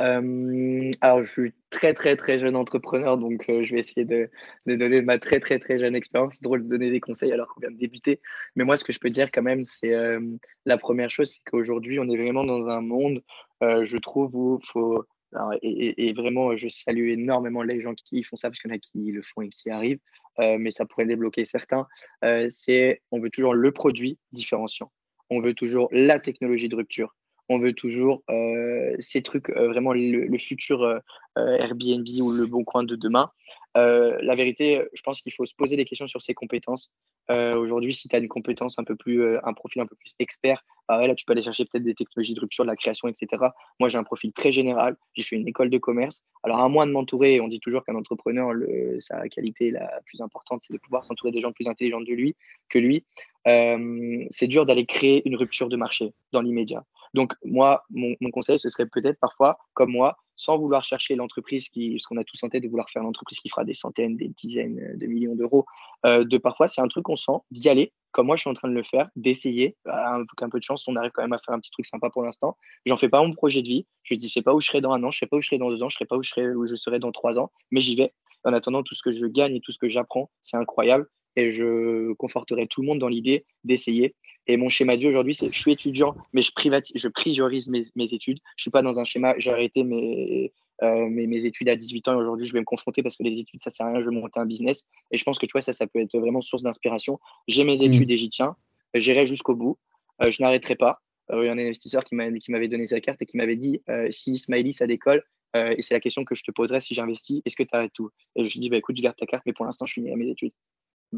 Speaker 2: Euh, alors, je suis très, très, très jeune entrepreneur, donc euh, je vais essayer de, de, donner ma très, très, très jeune expérience. C'est drôle de donner des conseils alors qu'on vient de débuter. Mais moi, ce que je peux dire quand même, c'est euh, la première chose, c'est qu'aujourd'hui, on est vraiment dans un monde, je trouve, où il faut. et, et, vraiment, je salue énormément les gens qui font ça, parce qu'il y en a qui le font et qui arrivent, mais ça pourrait débloquer certains. c'est on veut toujours le produit différenciant. On veut toujours la technologie de rupture on veut toujours euh, ces trucs, euh, vraiment le, futur euh, Airbnb ou le bon coin de demain. la vérité, je pense qu'il faut se poser des questions sur ses compétences. Aujourd'hui, si tu as une compétence un peu plus, un profil un peu plus expert, bah là, tu peux aller chercher peut-être des technologies de rupture, de la création, etc. Moi, j'ai un profil très général. J'ai fait une école de commerce. Alors, à moins de m'entourer, on dit toujours qu'un entrepreneur, sa qualité la plus importante, c'est de pouvoir s'entourer des gens plus intelligents de lui que lui. c'est dur d'aller créer une rupture de marché dans l'immédiat. Donc, moi, mon, conseil, ce serait peut-être parfois, comme moi, sans vouloir chercher l'entreprise qui, ce qu'on a tous en de vouloir faire l'entreprise qui fera des centaines, des dizaines de millions d'euros, euh, de parfois, c'est un truc qu'on sent, d'y aller, comme moi je suis en train de le faire, d'essayer, avec un peu de chance, on arrive quand même à faire un petit truc sympa pour l'instant. J'en fais pas mon projet de vie, je dis, je sais pas où je serai dans un an, je sais pas où je serai dans deux ans, je sais pas où je serai, où je serai dans trois ans, mais j'y vais. En attendant, tout ce que je gagne et tout ce que j'apprends, c'est incroyable et je conforterai tout le monde dans l'idée d'essayer. Et mon schéma de vie aujourd'hui, c'est je suis étudiant, mais je, privatise, je priorise mes, mes, études. Je suis pas dans un schéma, j'ai arrêté mes, euh, mes, mes, études à 18 ans et aujourd'hui, je vais me confronter parce que les études, ça sert à rien, je vais monter un business. Et je pense que tu vois, ça, ça peut être vraiment source d'inspiration. J'ai mes études mm. et j'y tiens. J'irai jusqu'au bout. Euh, je n'arrêterai pas. Euh, il y a un investisseur qui m'avait donné sa carte et qui m'avait dit si Smiley, ça décolle, et c'est la question que je te poserai si j'investis, est-ce que tu arrêtes tout? Et je lui dis bah, écoute, je garde ta carte, mais pour l'instant, je finis mes études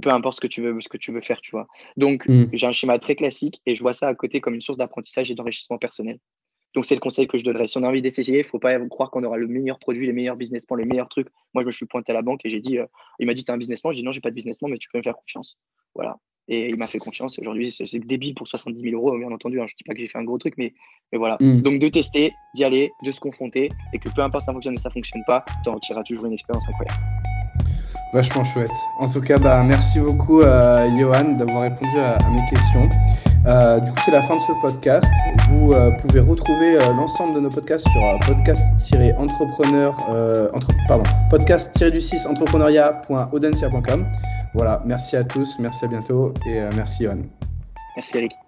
Speaker 2: peu importe ce que tu veux, ce que tu veux faire, tu vois. Donc, hmm. j'ai un schéma très classique et je vois ça à côté comme une source d'apprentissage et d'enrichissement personnel. Donc, c'est le conseil que je donnerais. Si on a envie d'essayer, il ne faut pas croire qu'on aura le meilleur produit, les meilleurs business plans, les meilleurs trucs. Moi, je me suis pointé à la banque et j'ai dit, euh, il m'a dit, tu as un business plan? J'ai dit, non, j'ai pas de business plan, mais tu peux me faire confiance. Voilà. Et il m'a fait confiance. Aujourd'hui, c'est débile pour 70 000 euros, bien entendu. Hein. Je ne dis pas que j'ai fait un gros truc, mais, mais voilà. Mm. Donc de tester, d'y aller, de se confronter, et que peu importe ça fonctionne ou ça fonctionne pas, tu en tireras toujours une expérience incroyable.
Speaker 1: Vachement chouette. En tout cas, bah, merci beaucoup, euh, Johan, d'avoir répondu à, mes questions. Euh, du coup, c'est la fin de ce podcast. Vous euh, pouvez retrouver euh, l'ensemble de nos podcasts sur podcast-entrepreneur, entre, pardon, podcast-du6 entrepreneuriat.audencia.com. Voilà, merci à tous, merci à bientôt et merci, Johan.
Speaker 2: Merci, Eric.